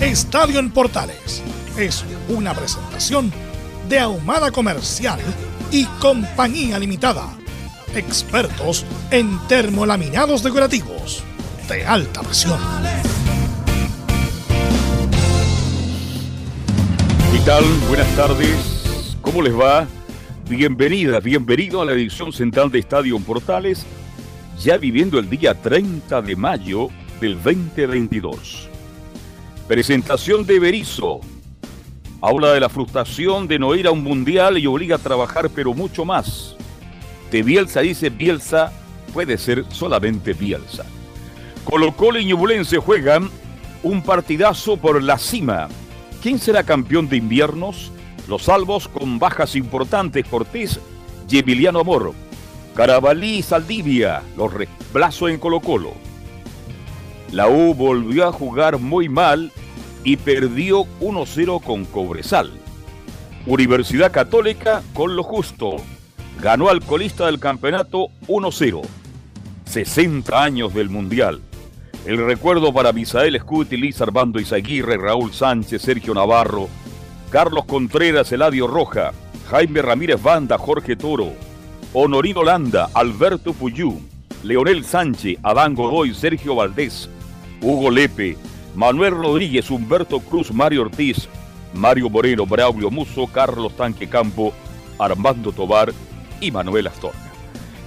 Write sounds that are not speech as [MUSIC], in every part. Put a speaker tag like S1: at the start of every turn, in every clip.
S1: Estadio en Portales es una presentación de Ahumada Comercial y Compañía Limitada. Expertos en termolaminados decorativos de alta presión.
S2: ¿Qué tal? Buenas tardes. ¿Cómo les va? Bienvenida, bienvenido a la edición central de Estadio Portales, ya viviendo el día 30 de mayo del 2022. Presentación de Berizo. Habla de la frustración de no ir a un mundial y obliga a trabajar, pero mucho más. De Bielsa dice Bielsa, puede ser solamente Bielsa. Colo Colo y Ñublense juegan un partidazo por la cima. ¿Quién será campeón de inviernos? Los salvos con bajas importantes Cortés y Emiliano Amor. Carabalí y Saldivia, los reemplazo en Colo Colo. La U volvió a jugar muy mal y perdió 1-0 con Cobresal. Universidad Católica con lo justo. Ganó al colista del campeonato 1-0. 60 años del Mundial. El recuerdo para Misael Scuti, Liz Armando Izaguirre, Raúl Sánchez, Sergio Navarro, Carlos Contreras, Eladio Roja, Jaime Ramírez Banda, Jorge Toro, Honorino Landa, Alberto Puyú, Leonel Sánchez, Adán Godoy, Sergio Valdés, Hugo Lepe, Manuel Rodríguez, Humberto Cruz, Mario Ortiz, Mario Moreno, Braulio Muso, Carlos Tanque Campo, Armando Tobar y Manuel Astorga.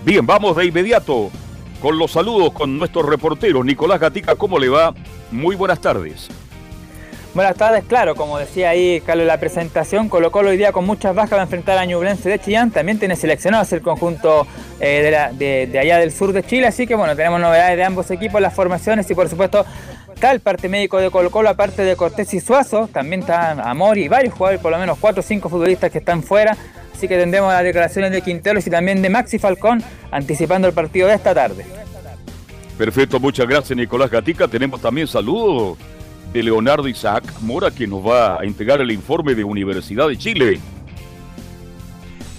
S2: Bien, vamos de inmediato con los saludos con nuestro reportero Nicolás Gatica. ¿Cómo le va? Muy buenas tardes.
S3: Buenas tardes, claro, como decía ahí Carlos la presentación, colocó hoy día con muchas bajas va a enfrentar a Ñublense de Chillán, también tiene seleccionados el conjunto eh, de, allá del sur de Chile, así que bueno, tenemos novedades de ambos equipos, las formaciones y por supuesto está el parte médico de Colo Colo, aparte de Cortés y Suazo, también está Amor y varios jugadores, por lo menos cuatro o cinco futbolistas que están fuera, así que tendremos las declaraciones de Quinteros y también de Maxi Falcón anticipando el partido de esta tarde.
S2: Perfecto, muchas gracias Nicolás Gatica, tenemos también saludos de Leonardo Isaac Mora, que nos va a entregar el informe de Universidad de Chile.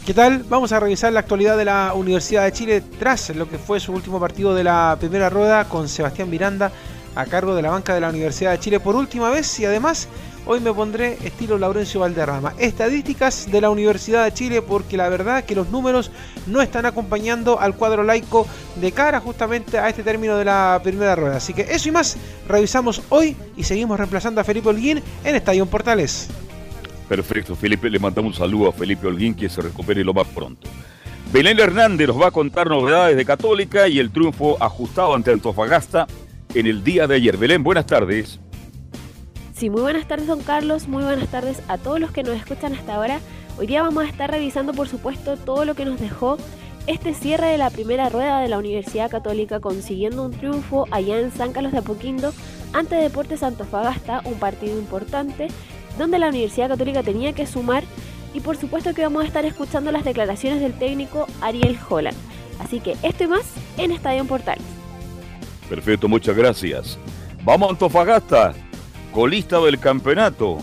S4: ¿Qué tal? Vamos a revisar la actualidad de la Universidad de Chile tras lo que fue su último partido de la primera rueda con Sebastián Miranda a cargo de la banca de la Universidad de Chile por última vez y además Hoy me pondré estilo Laurencio Valderrama. Estadísticas de la Universidad de Chile porque la verdad que los números no están acompañando al cuadro laico de cara justamente a este término de la primera rueda. Así que eso y más revisamos hoy y seguimos reemplazando a Felipe Holguín en Estadio Portales.
S2: Perfecto, Felipe. Le mandamos un saludo a Felipe Holguín que se recupere lo más pronto. Belén Hernández nos va a contar novedades de Católica y el triunfo ajustado ante Antofagasta en el día de ayer. Belén, buenas tardes.
S5: Sí, muy buenas tardes, don Carlos. Muy buenas tardes a todos los que nos escuchan hasta ahora. Hoy día vamos a estar revisando, por supuesto, todo lo que nos dejó este cierre de la primera rueda de la Universidad Católica, consiguiendo un triunfo allá en San Carlos de Apoquindo ante Deportes Antofagasta, un partido importante donde la Universidad Católica tenía que sumar. Y por supuesto que vamos a estar escuchando las declaraciones del técnico Ariel Holland. Así que esto y más en Estadio Portales.
S2: Perfecto, muchas gracias. Vamos a Antofagasta colista del campeonato.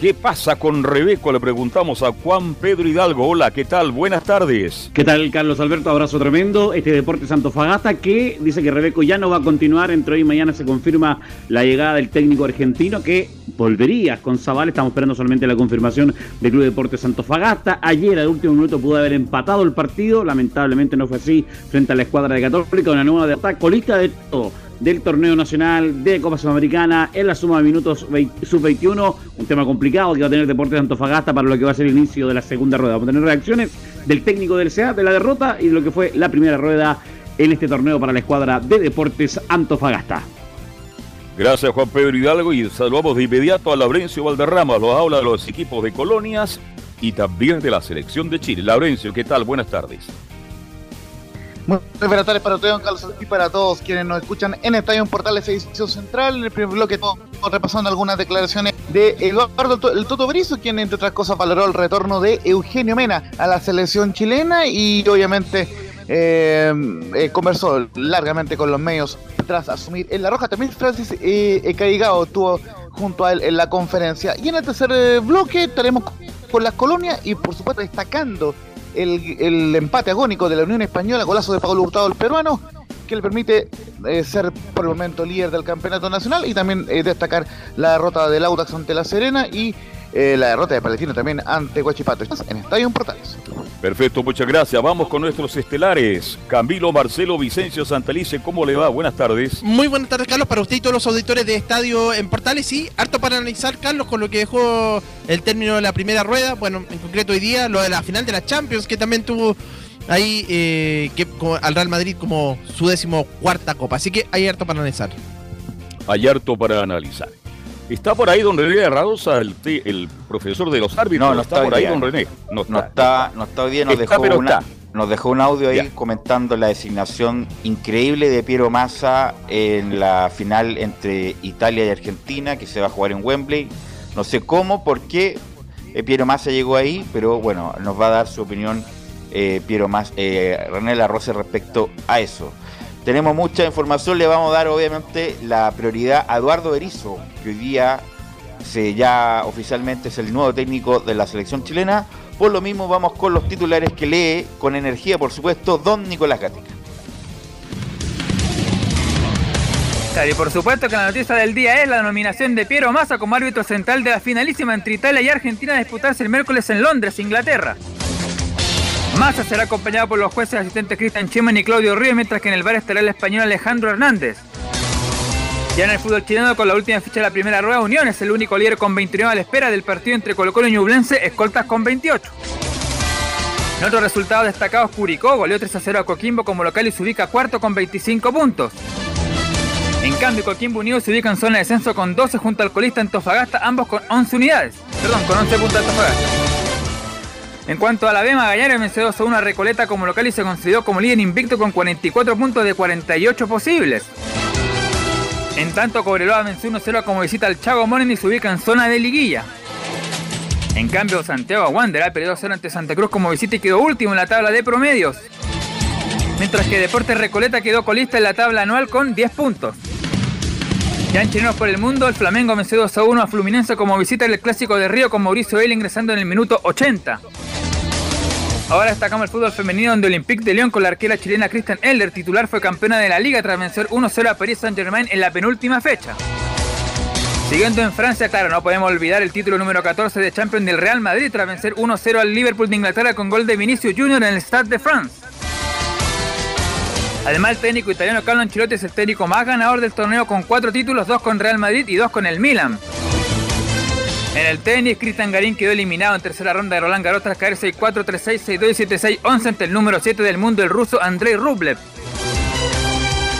S2: ¿Qué pasa con Rebeco? Le preguntamos a Juan Pedro Hidalgo. Hola, ¿qué tal? Buenas tardes.
S6: ¿Qué tal, Carlos Alberto? Abrazo tremendo. Este Deporte Santofagasta que dice que Rebeco ya no va a continuar. Entre hoy y mañana se confirma la llegada del técnico argentino que volvería con Zabal. Estamos esperando solamente la confirmación del Club Deporte Santofagasta. Ayer, al último minuto, pudo haber empatado el partido. Lamentablemente no fue así frente a la escuadra de Católica. Una nueva derrota colista de todo del torneo nacional de Copa Sudamericana en la suma de minutos sub-21. Un tema complicado que va a tener Deportes de Antofagasta para lo que va a ser el inicio de la segunda rueda. Vamos a tener reacciones del técnico del CA de la derrota y de lo que fue la primera rueda en este torneo para la escuadra de Deportes Antofagasta.
S2: Gracias Juan Pedro Hidalgo y saludamos de inmediato a Laurencio Valderrama, los habla de los equipos de colonias y también de la selección de Chile. Laurencio, ¿qué tal? Buenas tardes.
S7: Muy buenas tardes para ustedes, don Carlos, y para todos quienes nos escuchan en Estadio Portales Edición Central. En el primer bloque estamos repasando algunas declaraciones de Eduardo el Toto Brizo, quien entre otras cosas valoró el retorno de Eugenio Mena a la selección chilena y obviamente eh, eh, conversó largamente con los medios tras asumir en la roja. También Francis eh, Caigao estuvo junto a él en la conferencia. Y en el tercer eh, bloque estaremos con las colonias y por supuesto destacando el, empate agónico de la Unión Española, golazo de Pablo Hurtado, el peruano, que le permite eh, ser por el momento líder del campeonato nacional y también eh, destacar la derrota del Audax ante la Serena y eh, la derrota de Palestino también ante Guachipato. En Estadio Portales.
S2: Perfecto, muchas gracias. Vamos con nuestros estelares. Camilo, Marcelo, Vicencio, Santalice, ¿cómo le va? Buenas tardes.
S8: Muy buenas tardes, Carlos, para usted y todos los auditores de Estadio en Portales. Sí, harto para analizar, Carlos, con lo que dejó el término de la primera rueda. Bueno, en concreto hoy día, lo de la final de la Champions, que también tuvo ahí eh, que, al Real Madrid como su décimo cuarta copa. Así que hay harto para analizar.
S2: Hay harto para analizar. ¿Está por ahí don René Radosa, el, el profesor de los árbitros?
S9: No, no está, por ahí don René. No está, no está, hoy día, nos, dejó, nos dejó un audio ahí comentando la designación increíble de Piero Massa en la final entre Italia y Argentina, que se va a jugar en Wembley. No sé cómo, por qué eh, Piero Massa llegó ahí, pero bueno, nos va a dar su opinión eh, Piero Massa, eh, René Larroce respecto a eso. Tenemos mucha información, le vamos a dar obviamente la prioridad a Eduardo Berizzo, que hoy día se ya oficialmente es el nuevo técnico de la selección chilena. Por lo mismo vamos con los titulares que lee con energía, por supuesto, don Nicolás Gatica.
S3: y por supuesto que la noticia del día es la nominación de Piero Massa como árbitro central de la finalísima entre Italia y Argentina a disputarse el miércoles en Londres, Inglaterra. Massa será acompañado por los jueces asistentes Cristian Chiman y Claudio Ríos, mientras que en el bar estará el español Alejandro Hernández. Ya en el fútbol chileno, con la última ficha de la primera rueda, Unión es el único líder con 29 a la espera del partido entre Colo Colo y Ñublense, escoltas con 28. En otros resultados destacados, Curicó goleó 3 a 0 a Coquimbo como local y se ubica cuarto con 25 puntos. En cambio, Coquimbo Unido se ubica en zona de descenso con 12 junto al colista Antofagasta, ambos con 11 unidades. Perdón, con 11 puntos Antofagasta. En cuanto a la B, Magallanes venció 2 a 1 a Recoleta como local y se consideró como líder invicto con 44 puntos de 48 posibles. En tanto, Cobreloa venció 1-0 como visita al Chago Morning y se ubica en zona de liguilla. En cambio, Santiago Wander perdió 0 ante Santa Cruz como visita y quedó último en la tabla de promedios. Mientras que Deportes Recoleta quedó colista en la tabla anual con 10 puntos. Ya en Chilenos por el Mundo, el Flamengo venció 2 a 1 a Fluminense como visita el Clásico de Río con Mauricio Vela ingresando en el minuto 80. Ahora destacamos el fútbol femenino donde Olympique de Lyon con la arquera chilena Kristen Elder, titular, fue campeona de la liga tras vencer 1-0 a Paris Saint-Germain en la penúltima fecha. Siguiendo en Francia, claro, no podemos olvidar el título número 14 de Champions del Real Madrid tras vencer 1-0 al Liverpool de Inglaterra con gol de Vinicius Junior en el Stade de France. Además, el técnico italiano Carlo Ancelotti es el técnico más ganador del torneo con cuatro títulos, dos con Real Madrid y dos con el Milan. En el tenis, Cristian Garín quedó eliminado en tercera ronda de Roland Garros tras caer 6-4, 3-6, 6-2 y 7-6, 11 ante el número 7 del mundo, el ruso Andrei Rublev.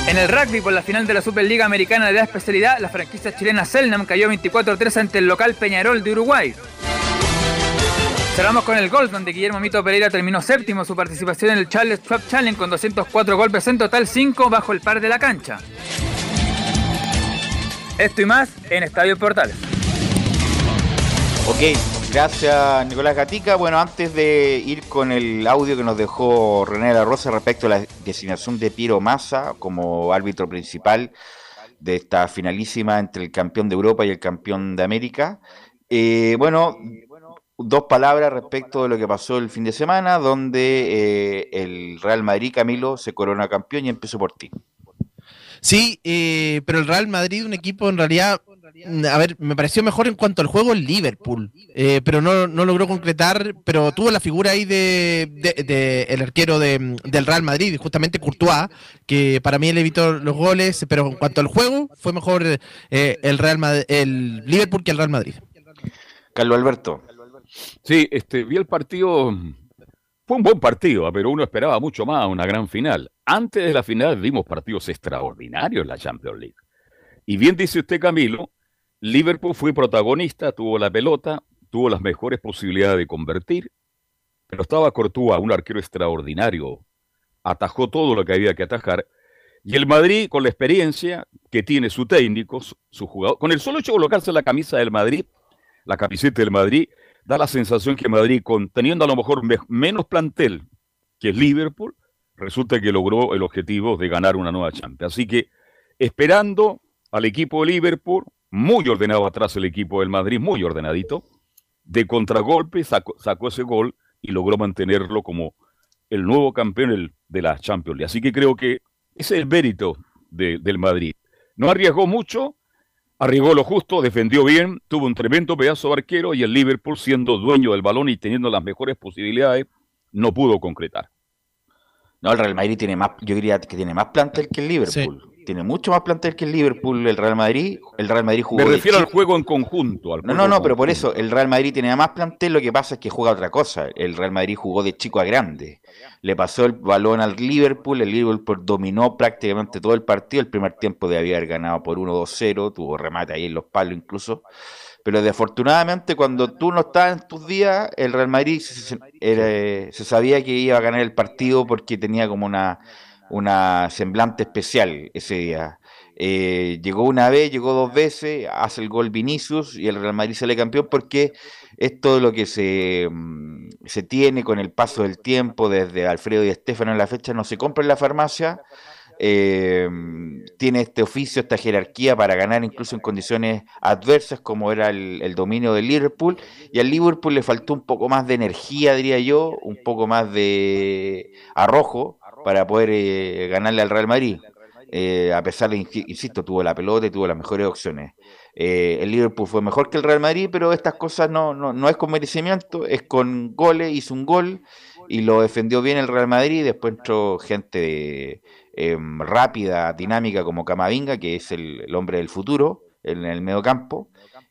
S3: En el rugby, por la final de la Superliga Americana de la especialidad, la franquicia chilena Selnam cayó 24-3 ante el local Peñarol de Uruguay. Cerramos con el golf, donde Guillermo Mito Pereira terminó séptimo su participación en el Charles Schwab Challenge con 204 golpes en total, 5 bajo el par de la cancha. Esto y más en Estadio Portales.
S9: Ok, gracias Nicolás Gatica. Bueno, antes de ir con el audio que nos dejó René La Rosa respecto a la designación de Piero Massa como árbitro principal de esta finalísima entre el campeón de Europa y el campeón de América. Eh, bueno, dos palabras respecto de lo que pasó el fin de semana, donde eh, el Real Madrid, Camilo, se corona campeón y empezó por ti.
S8: Sí, eh, pero el Real Madrid, un equipo en realidad a ver, me pareció mejor en cuanto al juego el Liverpool, eh, pero no, no, logró concretar, pero tuvo la figura ahí de, de, el arquero de, del Real Madrid, justamente Courtois, que para mí le evitó los goles, pero en cuanto al juego fue mejor eh, el Real el Liverpool que el Real Madrid.
S9: Carlos Alberto.
S2: Sí, este, vi el partido, fue un buen partido, pero uno esperaba mucho más, una gran final. Antes de la final vimos partidos extraordinarios en la Champions League. Y bien dice usted, Camilo, Liverpool fue protagonista, tuvo la pelota, tuvo las mejores posibilidades de convertir, pero estaba Courtois, un arquero extraordinario, atajó todo lo que había que atajar. Y el Madrid, con la experiencia que tiene su técnico, su jugador, con el solo hecho de colocarse la camisa del Madrid, la camiseta del Madrid, da la sensación que Madrid, con, teniendo a lo mejor menos plantel que Liverpool, resulta que logró el objetivo de ganar una nueva Champions. Así que esperando al equipo de Liverpool, muy ordenado atrás el equipo del Madrid, muy ordenadito, de contragolpe sacó, ese gol y logró mantenerlo como el nuevo campeón de la Champions League. Así que creo que ese es el mérito del Madrid. No arriesgó mucho, arriesgó lo justo, defendió bien, tuvo un tremendo pedazo de arquero y el Liverpool, siendo dueño del balón y teniendo las mejores posibilidades, no pudo concretar.
S9: No, el Real Madrid tiene más, yo diría que tiene más plantel que el Liverpool tiene mucho más plantel que el Liverpool, el Real Madrid. El Real Madrid jugó.
S2: Me refiero al juego en conjunto.
S9: no, no, no, pero por eso, el Real Madrid tiene más plantel, lo que pasa es que juega otra cosa. El Real Madrid jugó de chico a grande. Le pasó el balón al Liverpool, el Liverpool dominó prácticamente todo el partido. El primer tiempo de haber ganado por 1-2-0, tuvo remate ahí en los palos incluso. Pero desafortunadamente, cuando tú no estabas en tus días, el Real Madrid se sabía que iba a ganar el partido porque tenía como una una semblante especial ese día. Eh, llegó una vez, llegó dos veces, hace el gol Vinicius y el Real Madrid sale campeón porque es todo lo que se, mm, se tiene con el paso del tiempo desde Alfredo y Estefano en la fecha, no se compra en la farmacia, eh, tiene este oficio, esta jerarquía para ganar incluso en condiciones adversas como era el, el, dominio del Liverpool y al Liverpool le faltó un poco más de energía, diría yo, un poco más de arrojo para poder eh, ganarle al Real Madrid. Eh, a pesar de, insisto, tuvo la pelota y tuvo las mejores opciones. Eh, el Liverpool fue mejor que el Real Madrid, pero estas cosas no, no, no es con merecimiento, es con goles, hizo un gol y lo defendió bien el Real Madrid. Después entró gente em, rápida, dinámica como Camavinga, que es el, hombre del futuro en el medio campo.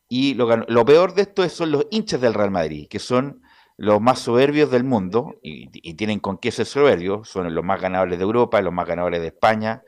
S9: Y lo, lo peor de esto son los hinchas del Real Madrid, que son los más soberbios del mundo, y, tienen con qué ser soberbios, son los más ganadores de Europa, los más ganadores de España,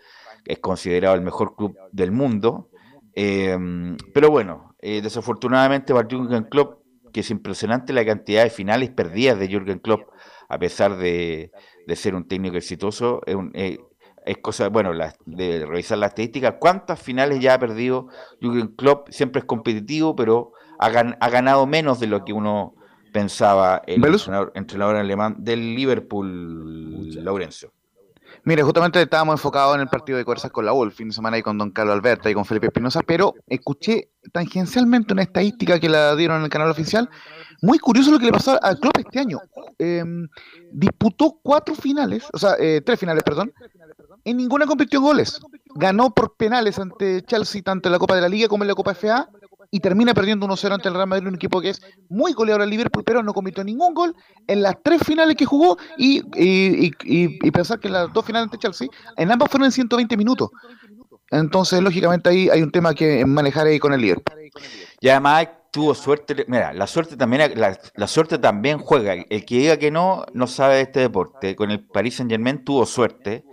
S9: es considerado el mejor club del mundo. Em, pero bueno, eh, desafortunadamente para Jürgen Klopp, que es impresionante la cantidad de finales perdidas de Jürgen Klopp, a pesar de, ser un técnico exitoso, es, eh, es cosa, bueno, de revisar la estadística, ¿cuántas finales ya ha perdido Jürgen Klopp? Siempre es competitivo, pero ha, ha ganado menos de lo que uno pensaba el entrenador, alemán del Liverpool, Laurencio.
S7: Mire, justamente estábamos enfocados en el partido de Corzas con la U el fin de semana y con Don Carlos Alberto y con Felipe Espinosa, pero escuché tangencialmente una estadística que la dieron en el canal oficial. Muy curioso lo que le pasó a Klopp este año. Em, disputó cuatro finales, o sea, eh, tres finales, perdón. En ninguna convirtió goles. Ganó por penales ante Chelsea, tanto en la Copa de la Liga como en la Copa FA y termina perdiendo 1-0 ante el Real Madrid, un equipo que es muy goleador al Liverpool, pero no cometió ningún gol en las tres finales que jugó y, y, pensar que las dos finales ante Chelsea, en ambas fueron en 120 minutos. Entonces, lógicamente, ahí hay un tema que manejar ahí con el Liverpool.
S9: Y además tuvo suerte, mira, la suerte también la, la, suerte también juega. El que diga que no, no sabe de este deporte. Con el Paris Saint Germain tuvo suerte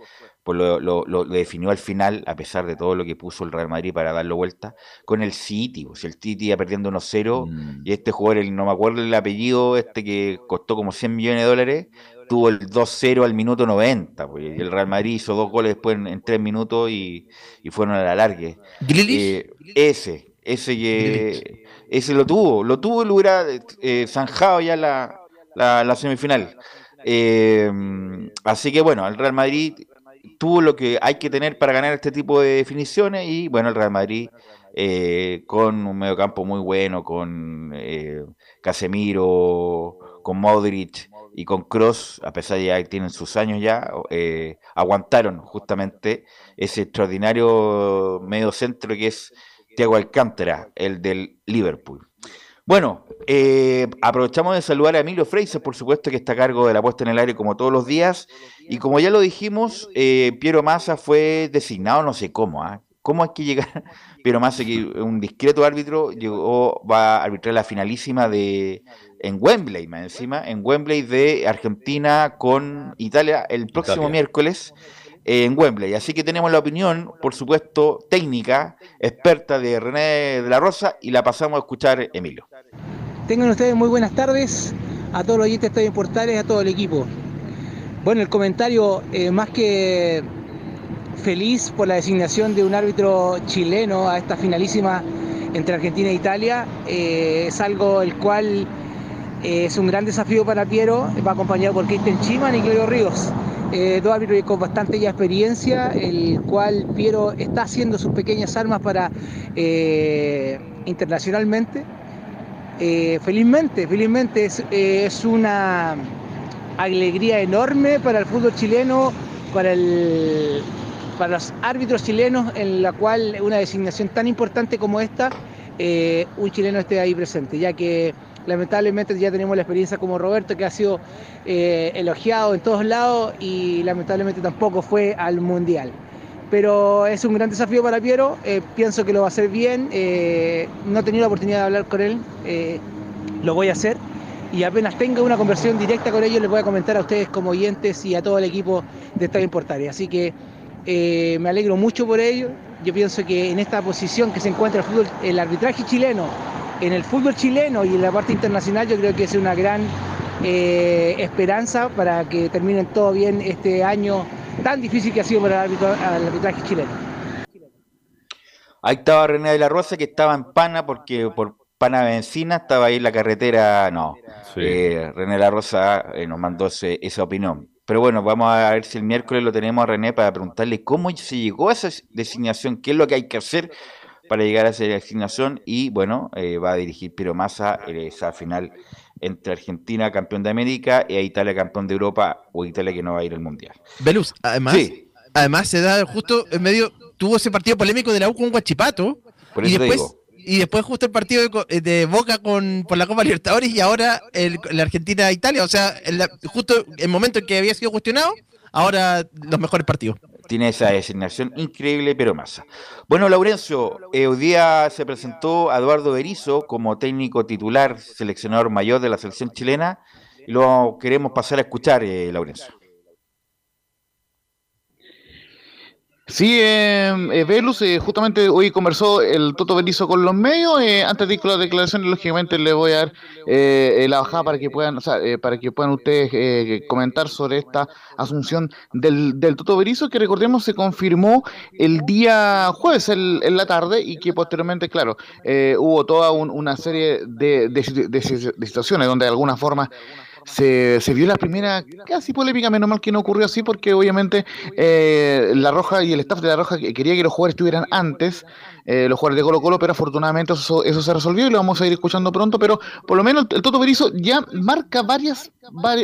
S9: pues lo, lo, definió al final, a pesar de todo lo que puso el Real Madrid para darlo vuelta, con el City. Pues, el City iba perdiendo 1-0 mm. y este jugador, el, no me acuerdo el apellido, este que costó como 100 millones de dólares, tuvo el 2-0 al minuto 90. Pues, y el Real Madrid hizo dos goles después en, tres minutos y, fueron a la largue. Eh, ese, ese que... Ese lo tuvo, lo tuvo y lo hubiera eh, zanjado ya la, la, semifinal. Eh, así que bueno, el Real Madrid tuvo lo que hay que tener para ganar este tipo de definiciones y bueno, el Real Madrid eh, con un mediocampo muy bueno, con eh, Casemiro, con Modric y con Cross, a pesar de que tienen sus años ya, eh, aguantaron justamente ese extraordinario medio centro que es Thiago Alcántara, el del Liverpool. Bueno, eh, aprovechamos de saludar a Emilio Freises, por supuesto, que está a cargo de la puesta en el aire como todos los días. Y como ya lo dijimos, eh, Piero Massa fue designado, no sé cómo, ¿ah? ¿Cómo hay que llegar? [LAUGHS] Piero Massa, que un discreto árbitro, llegó, va a arbitrar la finalísima de en Wembley, más encima, en Wembley de Argentina con Italia el próximo miércoles en Wembley. Así que tenemos la opinión, por supuesto, técnica, experta de René de la Rosa y la pasamos a escuchar, Emilio.
S10: Tengan ustedes muy buenas tardes a todos los oyentes de Portales, a todo el equipo. Bueno, el comentario eh, más que feliz por la designación de un árbitro chileno a esta finalísima entre Argentina e Italia. Eh, es algo el cual eh, es un gran desafío para Piero, va acompañado por Cristian Chiman y Claudio Ríos. Dos árbitros con bastante ya experiencia, el cual Piero está haciendo sus pequeñas armas para internacionalmente. Eh, felizmente, felizmente es, una alegría enorme para el fútbol chileno, para, el, para los árbitros chilenos, en la cual una designación tan importante como esta, un chileno esté ahí presente, ya que Lamentablemente ya tenemos la experiencia como Roberto, que ha sido eh, elogiado en todos lados y lamentablemente tampoco fue al Mundial. Pero es un gran desafío para Piero, eh, pienso que lo va a hacer bien, eh, no he tenido la oportunidad de hablar con él, lo voy a hacer. Y apenas tenga una conversión directa con ellos les voy a comentar a ustedes como oyentes y a todo el equipo de Estadio Importaria. Así que me alegro mucho por ello, yo pienso que en esta posición que se encuentra el, fútbol, el arbitraje chileno en el fútbol chileno y en la parte internacional yo creo que es una gran eh, esperanza para que terminen todo bien este año tan difícil que ha sido para el, arbitraje chileno.
S9: Ahí estaba René de la Rosa que estaba en Pana porque por Pana Benzina estaba ahí en la carretera, no. Eh, René de la Rosa eh, nos mandó esa opinión. Pero bueno, vamos a ver si el miércoles lo tenemos a René para preguntarle cómo se llegó a esa designación, qué es lo que hay que hacer para llegar a esa asignación y bueno, eh, va a dirigir Piero Massa esa final entre Argentina, campeón de América, e Italia, campeón de Europa, o Italia que no va a ir al Mundial.
S8: Velus, además, además se da justo en medio, tuvo ese partido polémico de la U con Guachipato, y después, y después justo el partido de, Boca con por la Copa Libertadores y ahora el, la Argentina-Italia, o sea, justo el momento en que había sido cuestionado, ahora los mejores partidos
S9: tiene esa designación increíble, pero masa. Bueno, Laurencio, eh, hoy día se presentó a Eduardo Berizo como técnico titular, seleccionador mayor de la selección chilena, lo queremos pasar a escuchar, eh, Laurencio.
S7: Sí, em, eh, Velus, eh, justamente hoy conversó el Toto Benizo con los medios. Eh, antes de ir con las declaraciones, lógicamente le voy a dar eh, la bajada para que puedan, o sea, para que puedan ustedes comentar sobre esta asunción del, del Toto Berizo, que recordemos se confirmó el día jueves en la tarde y que posteriormente, claro, hubo toda una serie de situaciones donde de alguna forma se, vio la primera casi polémica, menos mal que no ocurrió así, porque obviamente eh, La Roja y el staff de La Roja quería que los jugadores estuvieran antes, eh, los jugadores de Colo Colo, pero afortunadamente eso, eso se resolvió y lo vamos a ir escuchando pronto, pero por lo menos el Toto Berizzo ya marca varias,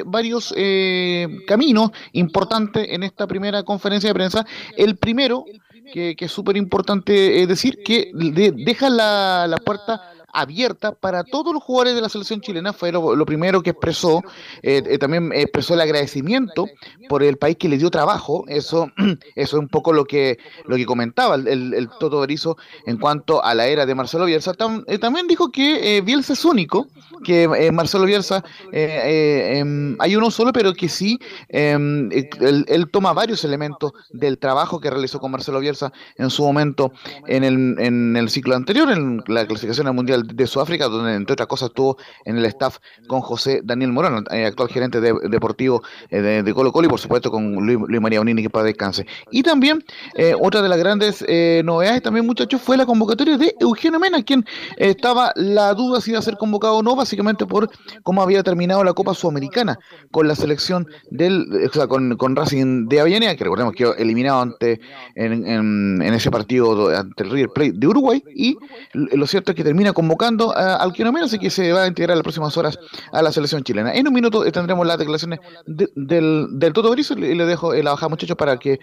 S7: varios eh, caminos importantes en esta primera conferencia de prensa. El primero, que, es súper importante decir, que deja la, la puerta abierta para todos los jugadores de la selección chilena. Fue lo, primero que expresó. Eh, eh, también expresó el agradecimiento por el país que le dio trabajo. Eso, [CLEARS THROAT] eso es un poco lo que, lo que comentaba el, el, Toto Berizzo en cuanto a la era de Marcelo Bielsa. Eh, también dijo que Bielsa es único, que Marcelo Bielsa em, hay uno solo, pero que sí, em, él, toma varios elementos del trabajo que realizó con Marcelo Bielsa en su momento en el, en el ciclo anterior, en la clasificación al Mundial de Sudáfrica, donde entre otras cosas estuvo en el staff con José Daniel Morano, eh, actual gerente deportivo eh, de, Colo Colo, y por supuesto con Luis, María Unini, que para descanse. Y también, eh, otra de las grandes novedades también, muchachos, fue la convocatoria de Eugenio Mena, quien estaba la duda si iba a ser convocado o no, básicamente por cómo había terminado la Copa Sudamericana con la selección del, o sea, con, Racing de Avellaneda, que recordemos que eliminado ante en, ese partido ante el River Plate de Uruguay, y lo cierto es que termina convocado convocando al Kino Mena, así que se va a integrar en las próximas horas a la selección chilena. En un minuto tendremos las declaraciones del, del Toto Brizo y le dejo la bajada, muchachos, para que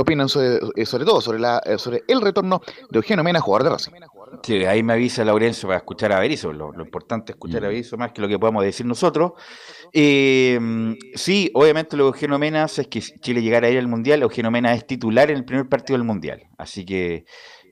S7: opinen sobre, sobre todo sobre, la, sobre el retorno de Eugenio Mena, jugador de Racing.
S9: Sí, ahí me avisa Laurencio para escuchar a Berizzo. Lo, importante es escuchar a mm. Berizzo más que lo que podemos decir nosotros. Eh, sí, obviamente lo que Eugenio Mena hace es que Chile llegara a ir al Mundial. Eugenio Mena es titular en el primer partido del Mundial. Así que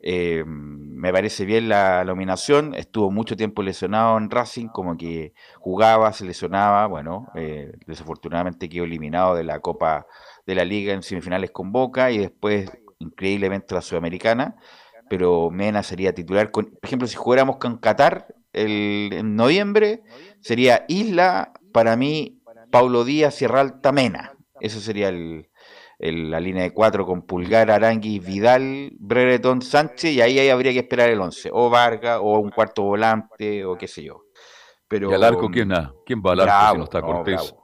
S9: eh, me parece bien la, nominación. Estuvo mucho tiempo lesionado en Racing, como que jugaba, se lesionaba. Bueno, eh, desafortunadamente quedó eliminado de la Copa de la Liga en semifinales con Boca y después, increíblemente, la Sudamericana pero Mena sería titular. Con, por ejemplo, si jugáramos con Qatar el, en noviembre, sería Isla, para mí, Paulo Díaz, Sierra Alta, Mena. Eso sería el, la línea de cuatro con Pulgar, Aranguis, Vidal, Brereton, Sánchez, y ahí, ahí habría que esperar el once. O Vargas, o un cuarto volante, o qué sé yo.
S2: Pero, ¿Y al arco quién, quién va al arco si no está Cortés?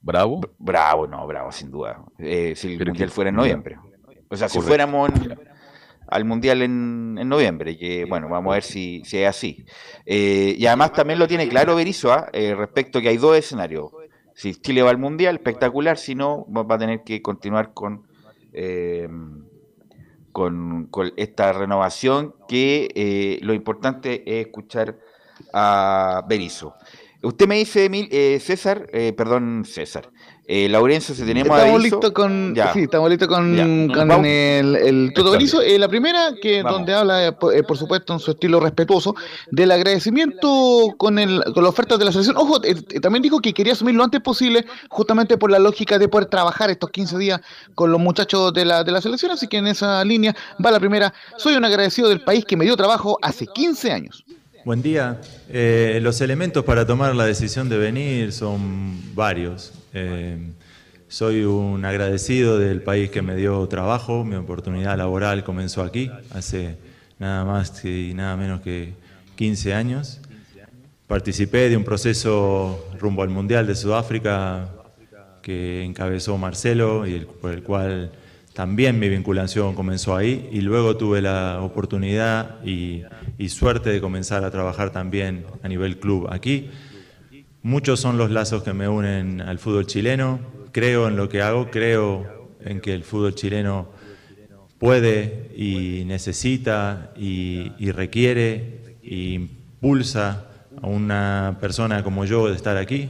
S9: bravo. bravo. no, Bravo, sin duda. Eh, si el Mundial fuera en noviembre. O sea, si fuéramos al Mundial en, noviembre, que bueno, vamos a ver si, si es así. Eh, y además también lo tiene claro Berizzo ¿ah? eh, respecto que hay dos escenarios. Si Chile va al Mundial, espectacular, si no, va a tener que continuar con, eh, con, esta renovación, que lo importante es escuchar a Berizzo. Usted me dice, César, perdón, César, eh, Laurencio, si tenemos
S7: estamos listos con, sí, estamos listos con, con el, el Toto eh, la primera, que donde habla, eh, eh, por, supuesto, en su estilo respetuoso, del agradecimiento con, el, con la oferta de la selección. Ojo, también dijo que quería asumir lo antes posible, justamente por la lógica de poder trabajar estos 15 días con los muchachos de la, de la selección. Así que en esa línea va la primera. Soy un agradecido del país que me dio trabajo hace 15 años.
S11: Buen día. los elementos para tomar la decisión de venir son varios. Eh, soy un agradecido del país que me dio trabajo, mi oportunidad laboral comenzó aquí, hace nada más y nada menos que 15 años. Participé de un proceso rumbo al Mundial de Sudáfrica que encabezó Marcelo y por el cual también mi vinculación comenzó ahí y luego tuve la oportunidad y, y suerte de comenzar a trabajar también a nivel club aquí. Muchos son los lazos que me unen al fútbol chileno. Creo en lo que hago, creo en que el fútbol chileno puede y necesita y, requiere e impulsa a una persona como yo de estar aquí.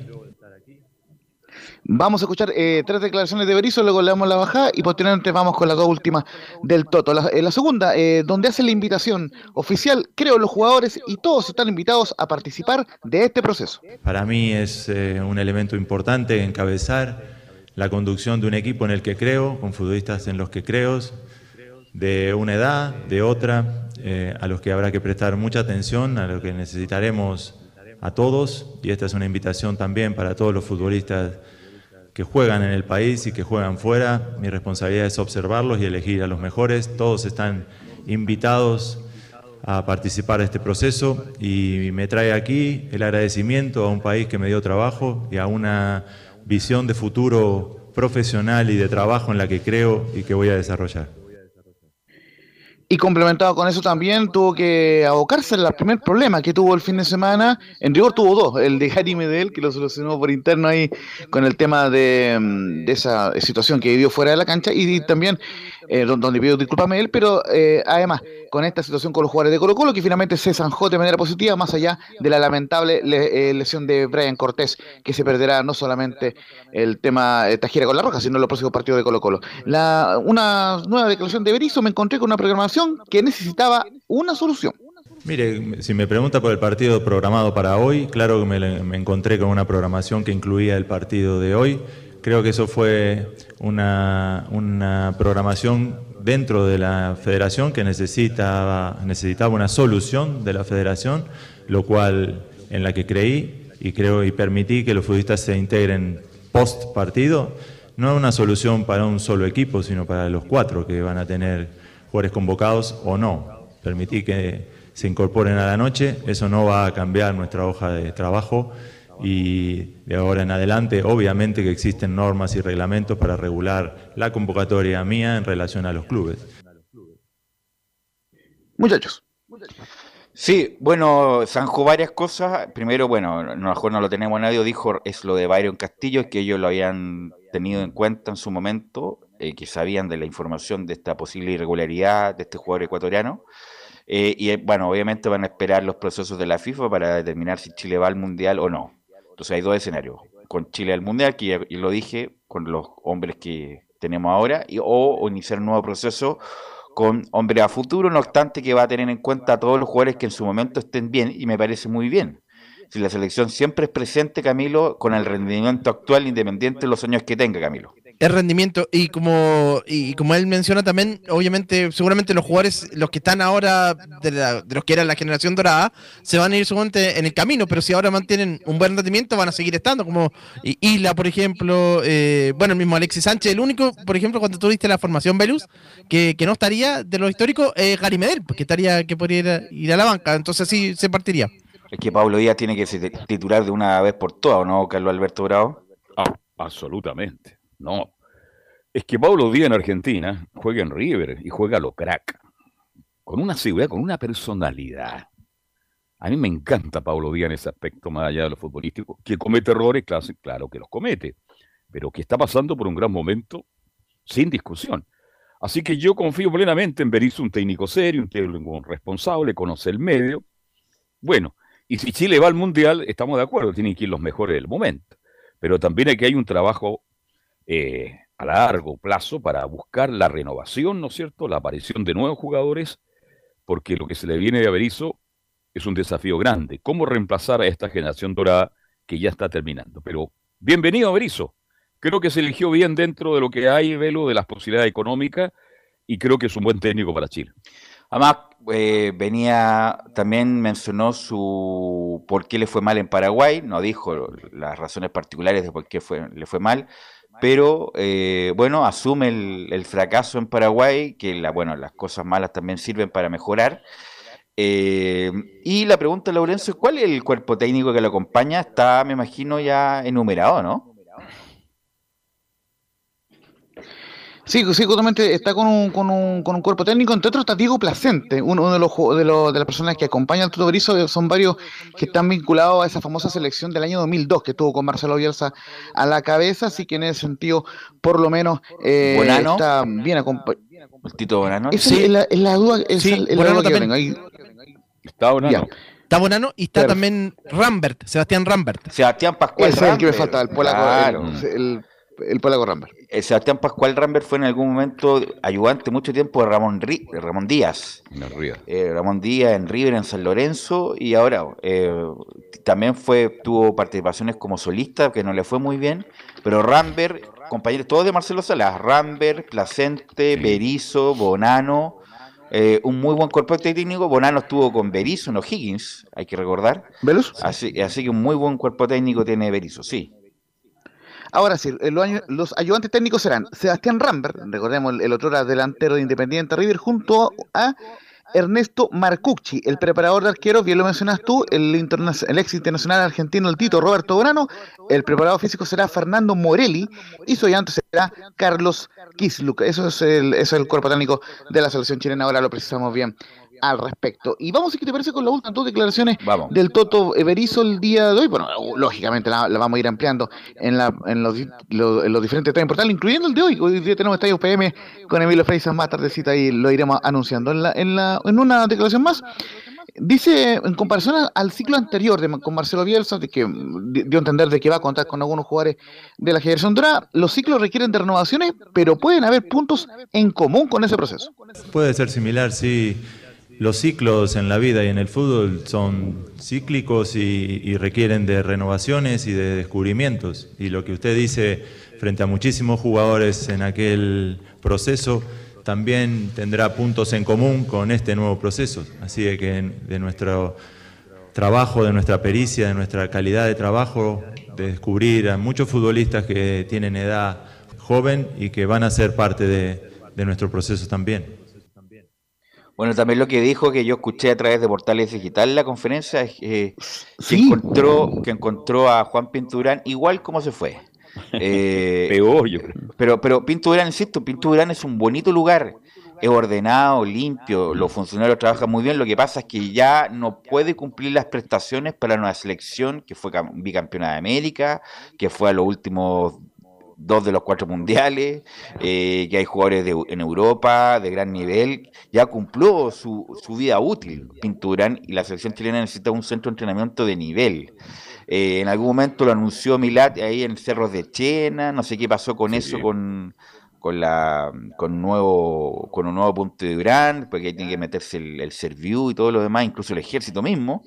S7: Vamos a escuchar eh, tres declaraciones de Berizzo, luego le damos la bajada y posteriormente vamos con las dos últimas del Toto. La, eh, la segunda, eh, donde hace la invitación oficial, creo los jugadores y todos están invitados a participar de este proceso.
S11: Para mí es un elemento importante encabezar la conducción de un equipo en el que creo, con futbolistas en los que creo, de una edad, de otra, a los que habrá que prestar mucha atención, a los que necesitaremos a todos, y esta es una invitación también para todos los futbolistas que juegan en el país y que juegan fuera. Mi responsabilidad es observarlos y elegir a los mejores. Todos están invitados a participar de este proceso y me trae aquí el agradecimiento a un país que me dio trabajo y a una visión de futuro profesional y de trabajo en la que creo y que voy a desarrollar.
S7: Y complementado con eso también tuvo que abocarse al primer problema que tuvo el fin de semana. En rigor tuvo dos, el de Harry Medel, que lo solucionó por interno ahí con el tema de, mm, de esa situación que vivió fuera de la cancha y también eh, donde pidió disculpas a él, pero eh, además con esta situación con los jugadores de Colo Colo, que finalmente se zanjó de manera positiva, más allá de la lamentable eh, lesión de Brian Cortés, que se perderá no solamente el tema de Tajira con la Roja, sino los próximos partidos de Colo Colo. La, una nueva declaración de Berizzo, me encontré con una programación que necesitaba una solución.
S11: Mire, si me pregunta por el partido programado para hoy, claro que me encontré con una programación que incluía el partido de hoy. Creo que eso fue una, una programación dentro de la federación que necesitaba, necesitaba una solución de la federación, lo cual en la que creí y creo y permití que los futbolistas se integren post partido, no es una solución para un solo equipo, sino para los cuatro que van a tener jugadores convocados o no. Permití que se incorporen a la noche, eso no va a cambiar nuestra hoja de trabajo y de ahora en adelante obviamente que existen normas y reglamentos para regular la convocatoria mía en relación a los clubes.
S7: Muchachos.
S9: Sí, bueno, zanjó varias cosas. Primero, bueno, a lo mejor no lo tenemos nadie, dijo es lo de Byron Castillo, que ellos lo habían tenido en cuenta en su momento, eh, que sabían de la información de esta posible irregularidad de este jugador ecuatoriano. Eh, y eh, bueno, obviamente van a esperar los procesos de la FIFA para determinar si Chile va al Mundial o no. Entonces hay dos escenarios. Con Chile al Mundial, que ya lo dije, con los hombres que tenemos ahora, y, o iniciar un nuevo proceso con hombre a futuro, no obstante que va a tener en cuenta a todos los jugadores que en su momento estén bien, y me parece muy bien. Si la selección siempre es presente, Camilo, con el rendimiento actual, independiente de los años que tenga, Camilo
S8: el rendimiento. Y como y como él menciona también obviamente seguramente los jugadores los que están ahora de, los que eran la generación dorada se van a ir seguramente en el camino pero si ahora mantienen un buen rendimiento van a seguir estando como Isla por ejemplo eh, bueno el mismo Alexis Sánchez el único por ejemplo cuando tuviste la formación Velus que, no estaría de los históricos es Gary Medel porque estaría que podría ir a la banca. Entonces así se partiría.
S9: Es que Pablo Díaz tiene que ser titular de una vez por todas ¿no Carlos Alberto Bravo?
S2: Ah, absolutamente no. Es que Pablo Díaz en Argentina juega en River y juega a lo crack. Con una seguridad, con una personalidad. A mí me encanta Pablo Díaz en ese aspecto, más allá de lo futbolístico. Que comete errores, claro, que los comete. Pero que está pasando por un gran momento, sin discusión. Así que yo confío plenamente en Berizzo, un técnico serio, un técnico responsable, conoce el medio. Bueno, y si Chile va al Mundial, estamos de acuerdo, tienen que ir los mejores del momento. Pero también hay que hay un trabajo eh, a largo plazo para buscar la renovación, ¿no es cierto? La aparición de nuevos jugadores, porque lo que se le viene de Averizo es un desafío grande. ¿Cómo reemplazar a esta generación dorada que ya está terminando? Pero bienvenido Averizo. Creo que se eligió bien dentro de lo que hay, Velo, de las posibilidades económicas y creo que es un buen técnico para Chile.
S9: Además, eh, venía, también mencionó su por qué le fue mal en Paraguay, no dijo las razones particulares de por qué le fue mal, pero eh, bueno, asume el, fracaso en Paraguay, que la, bueno, las cosas malas también sirven para mejorar. Eh, y la pregunta, Laurencio, ¿cuál es el cuerpo técnico que lo acompaña? Está, me imagino, ya enumerado, ¿no?
S7: Sí, sí, justamente está con un, con, un, con un cuerpo técnico, entre otros está Diego Placente, uno de los de, los, de las personas que acompañan al Tuto Berizzo, son varios que están vinculados a esa famosa selección del año 2002 que tuvo con Marcelo Bielsa a la cabeza, así que en ese sentido, por lo menos, eh, está bien acompañado.
S9: Tito Bonano.
S7: sí. es, la, es la duda, es sí, el, Bonano también.
S8: Ahí... Está Bonano. Está Bonano y está también Rambert, Sebastián Rambert.
S9: Sebastián Pascual.
S7: Ese es el que me falta, el polaco. el, el polaco Rambert.
S9: Eh, Sebastián Pascual Rambert fue en algún momento ayudante mucho tiempo de Ramón, Ramón Díaz. Eh, Ramón Díaz en River, en San Lorenzo, y ahora eh, también fue tuvo participaciones como solista, que no le fue muy bien, pero Rambert, compañeros todos de Marcelo Salas, Rambert, Placente, Berizo, Bonano, un muy buen cuerpo técnico. Bonano estuvo con Berizo en O'Higgins, hay que recordar. Así, así que un muy buen cuerpo técnico tiene Berizo, sí.
S7: Ahora sí, los, ayudantes técnicos serán Sebastián Rambert, recordemos el, otro era delantero de Independiente River, junto a Ernesto Marcucci, el preparador de arqueros, bien lo mencionas tú, el, el ex internacional argentino, el Tito Roberto Bonano, el preparador físico será Fernando Morelli y su ayudante será Carlos Kisluk. Eso es el, eso es el cuerpo técnico de la selección chilena, ahora lo precisamos bien al respecto. Y vamos, si te parece, con las últimas dos declaraciones del Toto Everizo el día de hoy. Bueno, lógicamente la, vamos a ir ampliando en, la, en, los, en los diferentes estadios portales, incluyendo el de hoy. Hoy día tenemos Estadio PM con Emilio Freisas más tardecita y lo iremos anunciando. En, la, en, la, en una declaración más, Dice, en comparación al ciclo anterior de, con Marcelo Bielsa, de que dio a entender de que va a contar con algunos jugadores de la generación dorada, los ciclos requieren de renovaciones, pero pueden haber puntos en común con ese proceso.
S11: Puede ser similar, sí los ciclos en la vida y en el fútbol son cíclicos y, requieren de renovaciones y de descubrimientos. Y lo que usted dice frente a muchísimos jugadores en aquel proceso también tendrá puntos en común con este nuevo proceso. Así que de nuestro trabajo, de nuestra pericia, de nuestra calidad de trabajo, de descubrir a muchos futbolistas que tienen edad joven y que van a ser parte de nuestro proceso también.
S9: Bueno, también lo que dijo que yo escuché a través de portales digital la conferencia es que encontró que encontró a Juan Pinturán igual como se fue. [LAUGHS] Eh, Peor, yo creo. Pero, pero Pinturán, insisto, Pinturán es un bonito lugar. es ordenado, limpio, los funcionarios trabajan muy bien, lo que pasa es que ya no puede cumplir las prestaciones para una selección que fue bicampeona de América, que fue a los últimos dos de los cuatro mundiales, eh, que hay jugadores en Europa de gran nivel, ya cumplió su, su vida útil Pinturán y la selección chilena necesita un centro de entrenamiento de nivel. Eh, en algún momento lo anunció Milat ahí en Cerros de Chena, no sé qué pasó con eso, con con la con nuevo con un nuevo punto de Durán, porque ahí tiene que meterse el, el Serviu y todo lo demás, incluso el ejército mismo.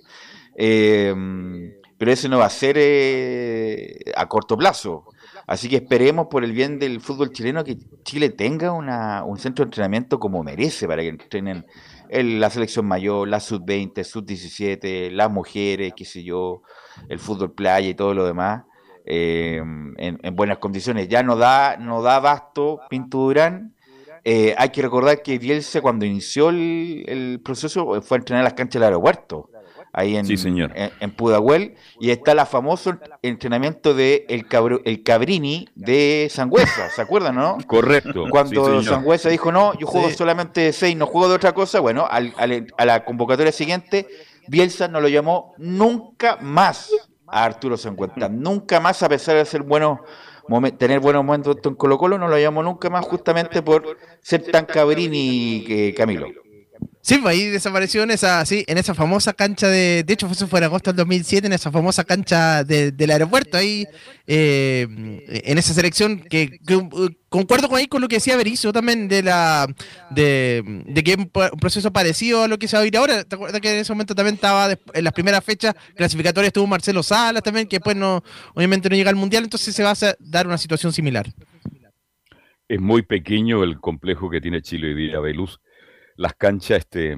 S9: Em, pero eso no va a ser eh, a corto plazo. Así que esperemos por el bien del fútbol chileno que Chile tenga una, un centro de entrenamiento como merece para que entrenen la selección mayor, la sub-20, sub-17, las mujeres, qué sé yo, el fútbol playa y todo lo demás. Eh, en, buenas condiciones. Ya no da, no da abasto Pinto Durán. Eh, hay que recordar que Bielsa cuando inició el, proceso fue a entrenar las canchas del aeropuerto, ahí en, en, Pudahuel, y está el famoso entrenamiento de el, el Cabrini de Sangüesa, ¿se acuerdan, no? [LAUGHS]
S2: Correcto.
S9: Cuando Sangüesa dijo, no, yo juego solamente de seis, no juego de otra cosa, bueno, a la convocatoria siguiente, Bielsa no lo llamó nunca más a Arturo Sangüenta. Nunca más, a pesar de ser bueno, tener buenos momentos en Colo Colo, no lo llamo nunca más justamente por ser tan cabrini que Camilo.
S8: Sí, pues ahí desapareció en esa, sí, en esa famosa cancha de. De hecho, fue en agosto del 2007, en esa famosa cancha del aeropuerto, ahí, eh, en esa selección que, concuerdo con ahí con lo que decía Berizzo también de la de, que es un proceso parecido a lo que se va a ir ahora. ¿Te acuerdas que en ese momento también estaba en las primeras fechas clasificatorias estuvo Marcelo Salas también, que después no, obviamente no llega al mundial, entonces se va a dar una situación similar.
S2: Es muy pequeño el complejo que tiene Chile hoy día, Belus las canchas este,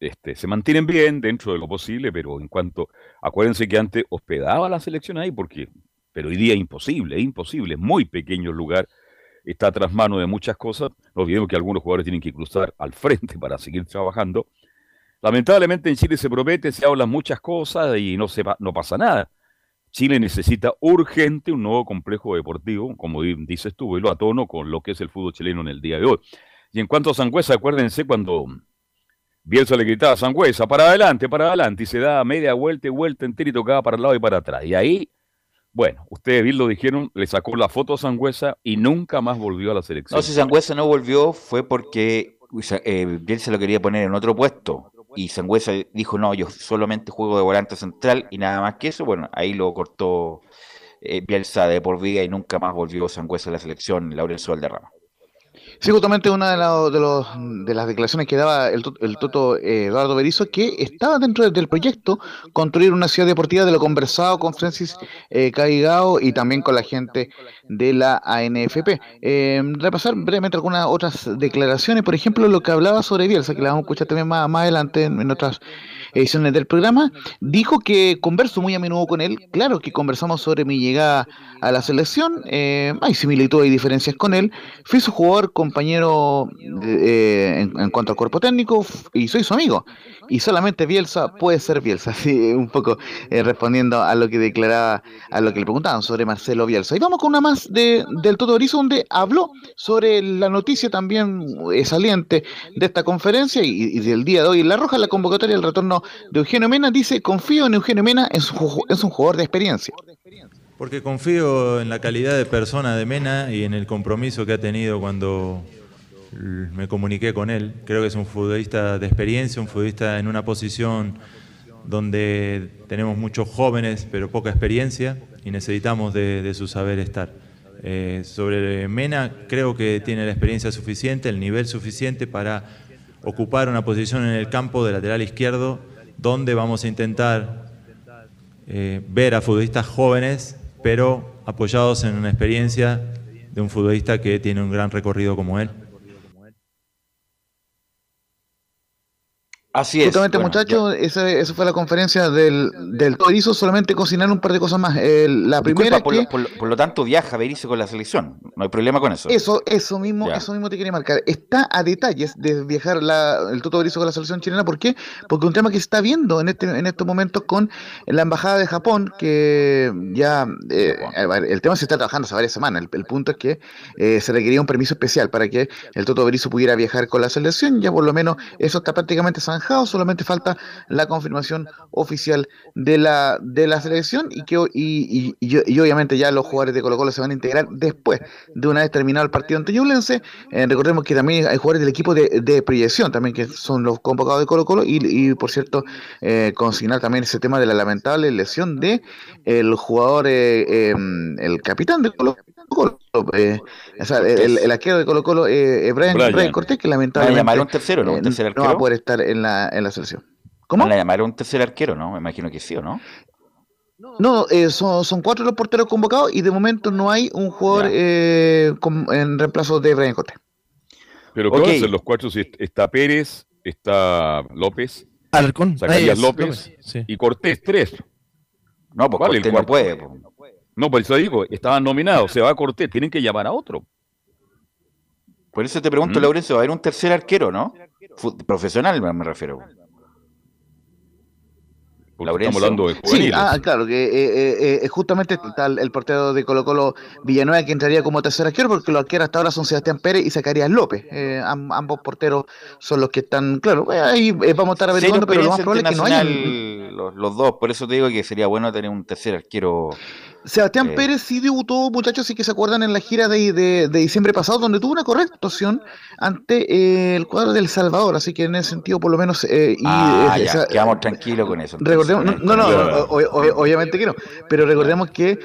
S2: este, se mantienen bien dentro de lo posible, pero en cuanto, acuérdense que antes hospedaba la selección ahí, porque, pero hoy día es imposible, imposible, muy pequeño el lugar, está tras mano de muchas cosas, no olvidemos que algunos jugadores tienen que cruzar al [LAUGHS] frente para seguir trabajando. Lamentablemente en Chile se promete, se hablan muchas cosas y no, se no pasa nada. Chile necesita urgente un nuevo complejo deportivo, como dices tú, y lo atono con lo que es el fútbol chileno en el día de hoy. Y en cuanto a Sangüesa, acuérdense cuando Bielsa le gritaba a Sangüesa, para adelante, para adelante, y se da media vuelta y vuelta entera y tocaba para el lado y para atrás. Y ahí, bueno, ustedes bien lo dijeron, le sacó la foto a Sangüesa y nunca más volvió a la selección.
S9: No, si Sangüesa no volvió fue porque eh, Bielsa lo quería poner en otro puesto. Y Sangüesa dijo, no, yo solamente juego de volante central y nada más que eso. Bueno, ahí lo cortó eh, Bielsa de por vida y nunca más volvió Sangüesa a la selección, Laurel Rama.
S7: Sí, justamente una de, los, de las declaraciones que daba el, el Toto eh, Eduardo Berizzo, que estaba dentro del proyecto construir una ciudad deportiva de lo conversado con Francis eh, Caigao y también con la gente de la ANFP. Eh, repasar brevemente algunas otras declaraciones, por ejemplo, lo que hablaba sobre Bielsa, que la vamos a escuchar también más, más adelante en otras ediciones del programa, dijo que converso muy a menudo con él. Claro que conversamos sobre mi llegada a la selección, eh, hay similitudes y diferencias con él. Fui su jugador, compañero eh, en, cuanto al cuerpo técnico y soy su amigo. Y solamente Bielsa puede ser Bielsa, [LAUGHS] así un poco eh, respondiendo a lo que declaraba, a lo que le preguntaban sobre Marcelo Bielsa. Y vamos con una más de, del Toto Orizo, donde habló sobre la noticia también saliente de esta conferencia y, del día de hoy La Roja, la convocatoria del retorno de Eugenio Mena, dice, confío en Eugenio Mena, es un, jugador de experiencia.
S11: Porque confío en la calidad de persona de Mena y en el compromiso que ha tenido cuando me comuniqué con él. Creo que es un futbolista de experiencia, un futbolista en una posición donde tenemos muchos jóvenes pero poca experiencia y necesitamos de, su saber estar. Eh, sobre Mena, creo que tiene la experiencia suficiente, el nivel suficiente para ocupar una posición en el campo de lateral izquierdo donde vamos a intentar eh, ver a futbolistas jóvenes, pero apoyados en una experiencia de un futbolista que tiene un gran recorrido como él.
S9: Así es.
S7: Justamente, muchachos, esa, esa, fue la conferencia del, del Berizzo, solamente cocinar un par de cosas más. Eh, la primera
S9: por,
S7: que...
S9: lo, por, por, lo, tanto, viaja Berizzo con la selección. No hay problema con eso.
S7: Eso, eso mismo, ya. eso mismo te quería marcar. Está a detalles de viajar la, el Toto Berizzo con la selección chilena. ¿Por qué? Porque un tema que se está viendo en este en estos momentos con la embajada de Japón, que ya eh, el tema se está trabajando hace varias semanas. El, el punto es que eh, se requería un permiso especial para que el Toto Berizzo pudiera viajar con la selección. Ya por lo menos eso está prácticamente zanjado, solamente falta la confirmación oficial de la, de la selección y que y, y, y, obviamente ya los jugadores de Colo Colo se van a integrar después de una vez terminado el partido ante Ñublense. Eh, recordemos que también hay jugadores del equipo de, de, proyección también que son los convocados de Colo Colo y, y por cierto eh, consignar también ese tema de la lamentable lesión de el jugador, eh, el capitán de Colo Colo. Eh, o sea, el, el, arquero de Colo Colo, eh, Brian, Brian. Brian Cortés, que lamentablemente
S9: llamar un tercero, ¿no? Un tercer
S7: arquero. no va a poder estar en la, en la selección. ¿Cómo?
S9: Van a llamar un tercer arquero, ¿no? Me imagino que sí, ¿o no?
S7: No, eh, son, son, cuatro los porteros convocados y de momento no hay un jugador eh, con, en reemplazo de Brian Cortés.
S2: Pero ¿qué okay. van a ser los cuatro? Si está Pérez, está López,
S8: Alarcón,
S2: Zacarías López, López sí. y Cortés, tres.
S9: No, pues vale, Cortés no puede. Pues.
S2: No, por eso digo, estaban nominados, se va a Cortés, tienen que llamar a otro.
S9: Por eso te pregunto, ¿Mm? Laurencio, ¿va a haber un tercer arquero, no? Profesional me refiero.
S2: Estamos hablando de.
S7: Sí, ah, claro, que eh, eh, justamente está el, el, portero de Colo Colo Villanueva que entraría como tercer arquero, porque los arqueros hasta ahora son Sebastián Pérez y Zacarías López. Eh, ambos porteros son los que están, claro, ahí vamos a estar averiguando, pero lo más probable es que no haya...
S9: Los, los, dos, por eso te digo que sería bueno tener un tercer arquero
S7: Sebastián eh. Pérez sí debutó, muchachos, sí que se acuerdan en la gira de, de, de diciembre pasado, donde tuvo una correcta actuación ante eh, el cuadro del Salvador, así que en ese sentido, por lo menos. Eh, y,
S9: ah, ya, esa, quedamos tranquilos con eso.
S7: Recordemos, no, no, no, o, o, obviamente que no, pero recordemos que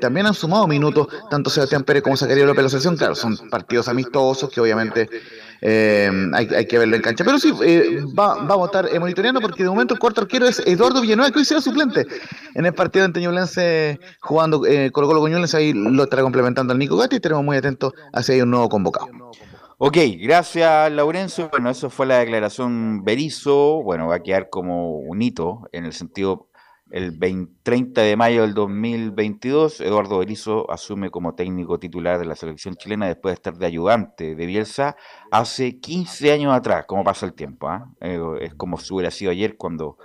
S7: también han sumado minutos tanto Sebastián Pérez como Zacarías López la selección. Claro, son partidos amistosos que obviamente. Eh, hay, hay, que verlo en cancha. Pero sí, eh, va, vamos a estar monitoreando porque de momento el cuarto arquero es Eduardo Villanueva, que hoy será suplente en el partido ante Ñublense jugando eh, Colo Colo con Ñublense, ahí lo estará complementando al Nico Gatti y estaremos muy atentos hacia ahí un nuevo convocado.
S9: Ok, gracias Laurencio. Bueno, eso fue la declaración Berizo. Bueno, va a quedar como un hito en el sentido el 20, 30 de mayo del 2022, Eduardo Berizzo asume como técnico titular de la selección chilena después de estar de ayudante de Bielsa hace 15 años atrás, como pasa el tiempo. ¿eh? es como si hubiera sido ayer cuando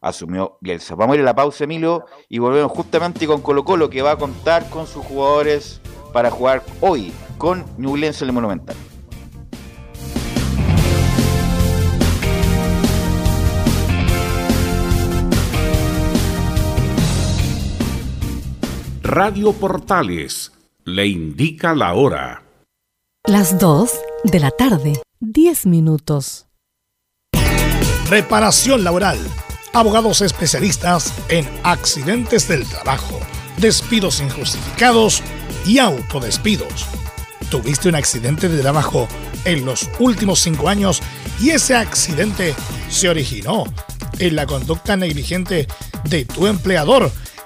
S9: asumió Bielsa. Vamos a ir a la pausa, Emilio, y volvemos justamente con Colo Colo, que va a contar con sus jugadores para jugar hoy con Ñublense en el Monumental.
S12: Radio Portales le indica la hora.
S13: Las 2 de la tarde, 10 minutos.
S1: Reparación laboral. Abogados especialistas en accidentes del trabajo, despidos injustificados y autodespidos. ¿Tuviste un accidente de trabajo en los últimos cinco años y ese accidente se originó en la conducta negligente de tu empleador?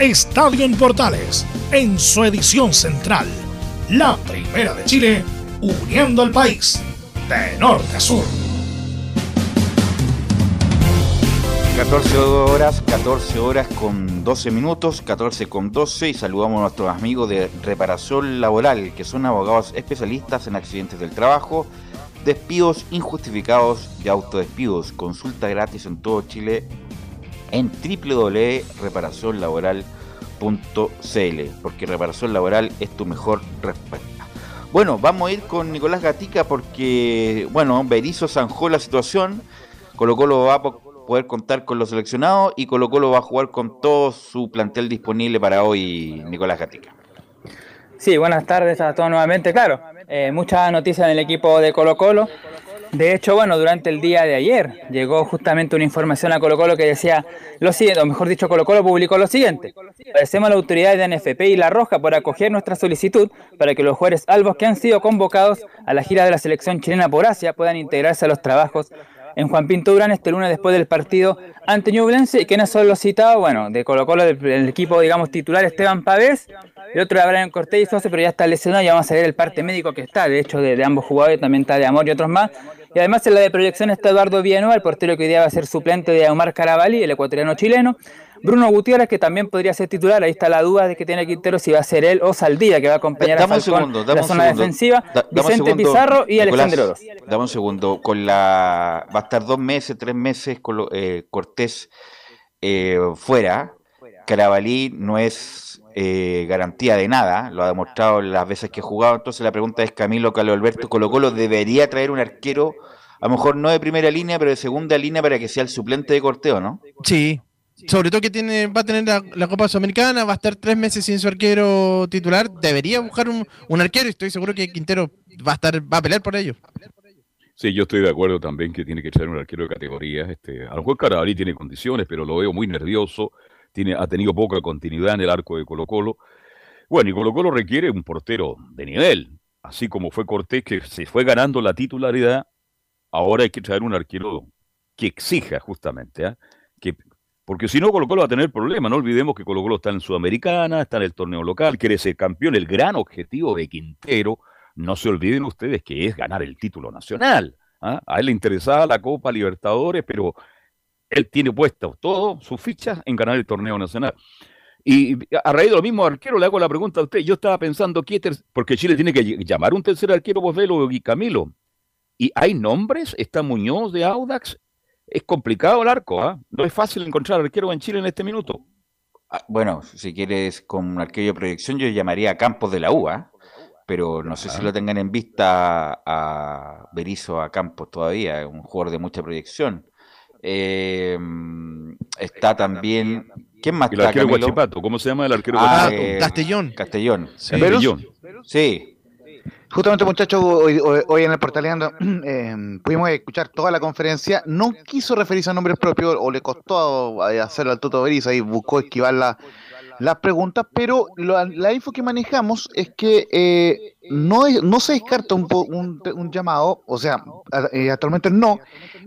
S1: Estadio en Portales en su edición central. La primera de Chile, uniendo al país de norte a sur.
S9: 14 horas, 14 horas con 12 minutos, 14 con 12 y saludamos a nuestros amigos de Reparación Laboral, que son abogados especialistas en accidentes del trabajo, despidos injustificados y autodespidos. Consulta gratis en todo Chile en www.reparacionlaboral.cl, porque reparación laboral es tu mejor respuesta. Bueno, vamos a ir con Nicolás Gatica porque, bueno, Berizo zanjó la situación, Colo Colo va a poder contar con los seleccionados y Colo Colo va a jugar con todo su plantel disponible para hoy, Nicolás Gatica.
S3: Sí, buenas tardes a todos nuevamente. Claro, eh, muchas noticias en el equipo de Colo Colo. De hecho, bueno, durante el día de ayer llegó justamente una información a Colo Colo que decía lo siguiente, o mejor dicho, Colo Colo publicó lo siguiente. Agradecemos a la autoridad de NFP y La Roja por acoger nuestra solicitud para que los jugadores albos que han sido convocados a la gira de la selección chilena por Asia puedan integrarse a los trabajos en Juan Pinto Durán este lunes después del partido ante Ñublense. ¿Y quiénes son los citados? Bueno, de Colo Colo, del, equipo, digamos, titular Esteban Pavés, el otro de Abraham Cortés y pero ya está lesionado, ya vamos a ver el parte médico que está, de hecho, de, ambos jugadores, también está de Amor y otros más. Y además en la de proyección está Eduardo Villanueva, el portero que hoy día va a ser suplente de Omar Carabalí, el ecuatoriano chileno. Bruno Gutiérrez, que también podría ser titular, ahí está la duda de que tiene Quintero si va a ser él o Saldía, que va a acompañar a Falcón la zona defensiva, Vicente Pizarro y Alexander Oroz.
S9: Dame un segundo, con la va a estar dos meses, tres meses con eh, Cortés eh, fuera, Carabalí no es eh, garantía de nada, lo ha demostrado las veces que ha jugado, entonces la pregunta es Camilo Carlos Alberto Colo Colo debería traer un arquero, a lo mejor no de primera línea, pero de segunda línea para que sea el suplente de Corteo, ¿no?
S8: Sí, sobre todo que tiene, va a tener la, Copa Sudamericana, va a estar tres meses sin su arquero titular, debería buscar un, arquero y estoy seguro que Quintero va a estar, va a pelear por ello.
S2: Sí, yo estoy de acuerdo también que tiene que ser un arquero de categoría. Este, a lo mejor Carabalí tiene condiciones, pero lo veo muy nervioso. Tiene, ha tenido poca continuidad en el arco de Colo Colo. Bueno, y Colo Colo requiere un portero de nivel, así como fue Cortés que se fue ganando la titularidad. Ahora hay que traer un arquero que exija justamente, ¿eh? que porque si no, Colo Colo va a tener problemas. No olvidemos que Colo Colo está en Sudamericana, está en el torneo local, quiere ser campeón. El gran objetivo de Quintero, no se olviden ustedes que es ganar el título nacional. ¿ah? A él le interesaba la Copa Libertadores, pero él tiene puesto todo sus fichas en ganar el torneo nacional. Y a raíz de lo mismo arquero, le hago la pregunta a usted. Yo estaba pensando, ¿qué porque Chile tiene que llamar un tercer arquero, Velo y Camilo. ¿Y hay nombres? ¿Está Muñoz de Audax? es complicado el arco, ¿ah? No es fácil encontrar arquero en Chile en este minuto.
S9: Ah, bueno, si quieres con un arquero de proyección, yo llamaría a Campos de la UA, pero no sé si lo tengan en vista a Berizo a Campos todavía, un jugador de mucha proyección. Eh, está también. ¿Quién más
S2: el arquero Guachipato, ¿cómo se llama el arquero
S8: ah, eh, Castellón.
S9: Castellón.
S2: Castellón.
S7: Sí. Justamente, muchachos, hoy, en el Portaleando [CLEARS THROAT] eh, pudimos escuchar toda la conferencia. No quiso referirse a nombres propios o le costó hacerlo al Toto Berizzo y buscó esquivar las preguntas, pero la info que manejamos es que eh, no, no se descarta un, un, llamado, o sea, eh, actualmente no,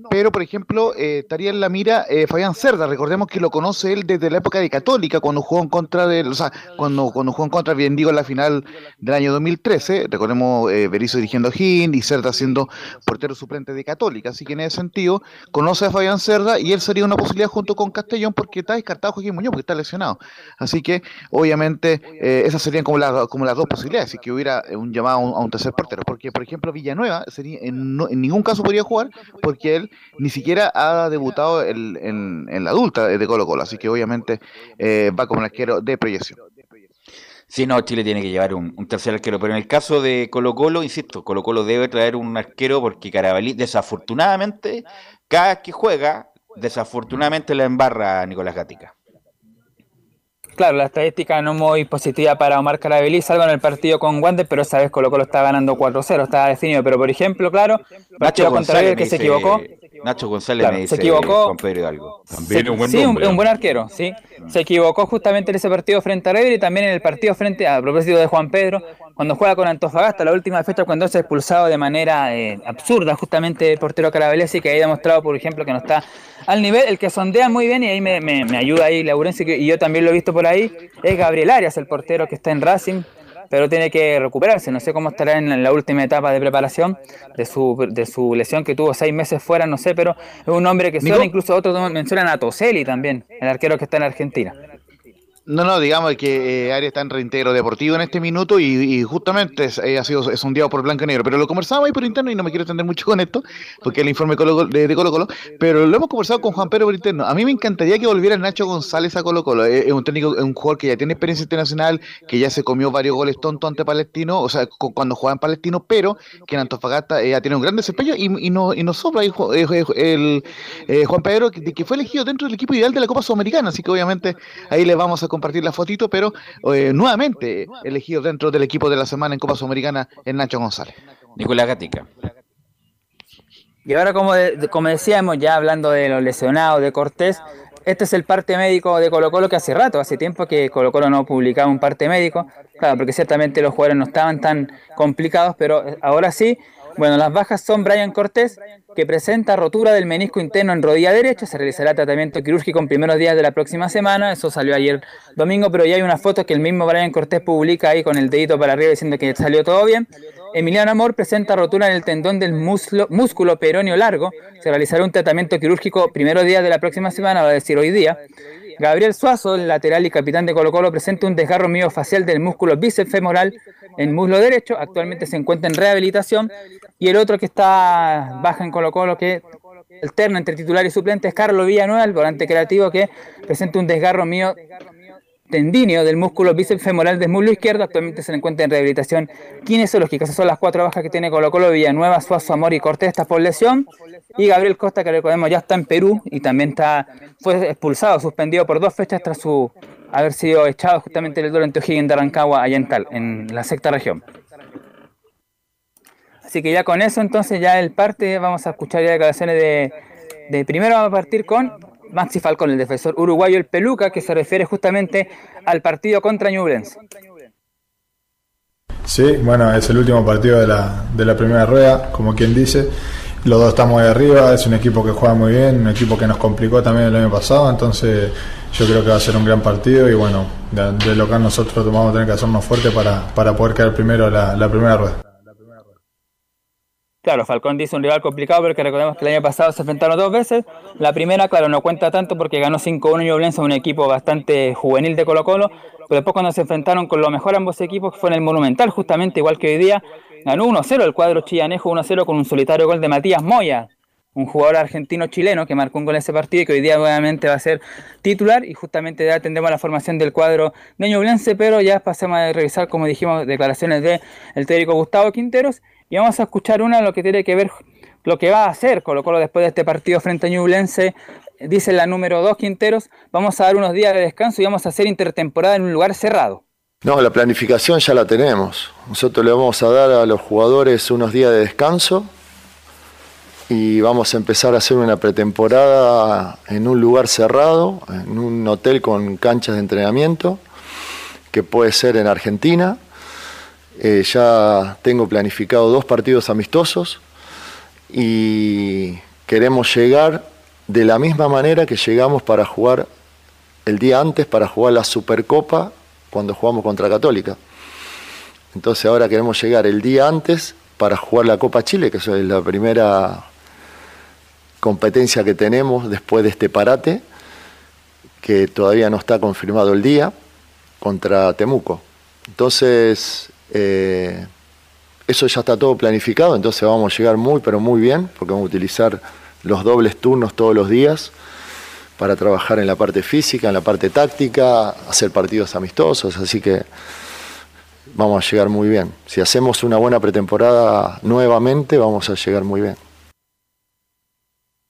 S7: pero por ejemplo, eh, estaría en la mira eh, Fabián Cerda, recordemos que lo conoce él desde la época de Católica, cuando jugó en contra de, o sea, cuando, cuando jugó en contra, bien digo, en la final del año 2013, recordemos eh, Berizzo dirigiendo a Gin y Cerda siendo portero suplente de Católica, así que en ese sentido conoce a Fabián Cerda y él sería una posibilidad junto con Castellón porque está descartado Joaquín Muñoz porque está lesionado, así que obviamente esas serían como, como las dos posibilidades, si que hubiera un llamado a un, tercer portero, porque por ejemplo Villanueva sería, en, en ningún caso podría jugar porque él ni siquiera ha debutado en, la adulta de Colo Colo, así que obviamente eh, va como un arquero de proyección.
S9: Sí, no, Chile tiene que llevar un, tercer arquero, pero en el caso de Colo Colo, insisto, Colo Colo debe traer un arquero porque Carabalí, desafortunadamente, cada que juega, desafortunadamente la embarra Nicolás Gatica.
S3: Claro, la estadística no muy positiva para Omar Carabelí, salvo en el partido con Wander, pero esa vez Colo Colo está ganando 4-0, está definido. Pero por ejemplo, claro,
S9: Nacho
S3: contrario que se equivocó.
S9: Nacho González me dice
S3: se equivocó.
S9: Juan Pedro Hidalgo.
S2: También un buen
S3: sí, un, buen arquero, sí. Se equivocó justamente en ese partido frente a River y también en el partido frente a, a propósito de Juan Pedro, cuando juega con Antofagasta, la última fecha cuando se ha expulsado de manera eh, absurda justamente el portero Carabelesi, que ha demostrado, por ejemplo, que no está al nivel. El que sondea muy bien y ahí me, me, me ayuda ahí Laurencio, que- y yo también lo he visto por ahí, es Gabriel Arias, el portero que está en Racing, pero tiene que recuperarse. No sé cómo estará en la última etapa de preparación de su, de su lesión que tuvo seis meses fuera, no sé, pero es un hombre que suena, incluso otros mencionan a Toselli también, el arquero que está en Argentina.
S7: No, no, digamos que eh, Arias está en reintegro deportivo en este minuto y, justamente es- eh, ha sido sondeado por Blanco y Negro. Pero lo conversamos ahí por interno y no me quiero extender mucho con esto, porque el informe de, Colo Colo. Pero lo hemos conversado con Juan Pedro por interno. A mí me encantaría que volviera Nacho González a Colo Colo. Es, es un técnico, un jugador que ya tiene experiencia internacional, que ya se comió varios goles tontos ante Palestino, o sea, cu- cuando jugaba en Palestino, pero que en Antofagasta eh, ha tenido un gran desempeño y, y, no, y nos sopla ahí, eh, eh, el, eh, Juan Pedro, que, que fue elegido dentro del equipo ideal de la Copa Sudamericana. Así que obviamente ahí le vamos a compartir la fotito, pero eh, nuevamente elegido dentro del equipo de la semana en Copa Sudamericana el Nacho González.
S9: Nicolás Gatica.
S3: Y ahora, como, de- de- como decíamos, ya hablando de los lesionados, de Cortés, este es el parte médico de Colo Colo que hace rato, hace tiempo que Colo Colo no publicaba un parte médico, claro, porque ciertamente los jugadores no estaban tan complicados, pero eh, ahora sí. Bueno, las bajas son Brian Cortés, que presenta rotura del menisco interno en rodilla derecha, se realizará tratamiento quirúrgico en primeros días de la próxima semana, eso salió ayer domingo, pero ya hay una foto que el mismo Brian Cortés publica ahí con el dedito para arriba diciendo que salió todo bien. Emiliano Amor presenta rotura en el tendón del muslo- músculo peroneo largo. Se realizará un tratamiento quirúrgico primeros días de la próxima semana, va a decir hoy día. Gabriel Suazo, el lateral y capitán de Colo Colo, presenta un desgarro miofacial del músculo bíceps femoral en muslo derecho. Actualmente se encuentra en rehabilitación. Y el otro que está baja en Colo Colo, que alterna entre titular y suplente, es Carlos Villanueva, el volante creativo, que presenta un desgarro mío tendíneo del músculo bíceps femoral del muslo izquierdo. Actualmente se encuentra en rehabilitación kinesiológica. Esas son las cuatro bajas que tiene Colo Colo, Villanueva, Suazo, Amor y Cortés, esta por lesión. Y Gabriel Costa, que recordemos ya está en Perú y también está fue expulsado, suspendido por dos fechas tras su haber sido echado justamente del duelo ante O'Higgins de Rancagua, allá en, Tal, en la sexta región. Así que ya con eso, entonces, ya el parte, vamos a escuchar ya declaraciones de, de primero vamos a partir con Maxi Falcón, el defensor uruguayo, el Peluca, que se refiere justamente al partido contra Ñublense.
S14: Sí, bueno, es el último partido de la, de la primera rueda, como quien dice. Los dos estamos ahí arriba, es un equipo que juega muy bien, un equipo que nos complicó también el año pasado, entonces yo creo que va a ser un gran partido y bueno, de, de local nosotros vamos a tener que hacernos fuerte para, para poder quedar primero la, la primera rueda.
S3: Claro, Falcón dice un rival complicado, pero que recordemos que el año pasado se enfrentaron dos veces. La primera, claro, no cuenta tanto porque ganó 5-1 Ñublense, un equipo bastante juvenil de Colo Colo, pero después cuando se enfrentaron con lo mejor ambos equipos, fue en el Monumental, justamente igual que hoy día, ganó 1-0 el cuadro chillanejo, 1-0 con un solitario gol de Matías Moya, un jugador argentino-chileno que marcó un gol en ese partido y que hoy día nuevamente va a ser titular y justamente ya tendremos la formación del cuadro de Ñublense, pero ya pasemos a revisar, como dijimos, declaraciones del el técnico Gustavo Quinteros y vamos a escuchar una lo que tiene que ver lo que va a hacer Colo Colo después de este partido frente a Ñublense. Dice la número 2 Quinteros, vamos a dar unos días de descanso y vamos a hacer intertemporada en un lugar cerrado.
S15: No, la planificación ya la tenemos. Nosotros le vamos a dar a los jugadores unos días de descanso y vamos a empezar a hacer una pretemporada en un lugar cerrado, en un hotel con canchas de entrenamiento, que puede ser en Argentina. Eh, ya tengo planificado dos partidos amistosos y queremos llegar de la misma manera que llegamos para jugar el día antes, para jugar la Supercopa cuando jugamos contra Católica. Entonces ahora queremos llegar el día antes para jugar la Copa Chile, que es la primera competencia que tenemos después de este parate, que todavía no está confirmado el día, contra Temuco. Entonces, eh, eso ya está todo planificado, entonces vamos a llegar muy, pero muy bien, porque vamos a utilizar los dobles turnos todos los días para trabajar en la parte física, en la parte táctica, hacer partidos amistosos, así que vamos a llegar muy bien. Si hacemos una buena pretemporada nuevamente, vamos a llegar muy bien.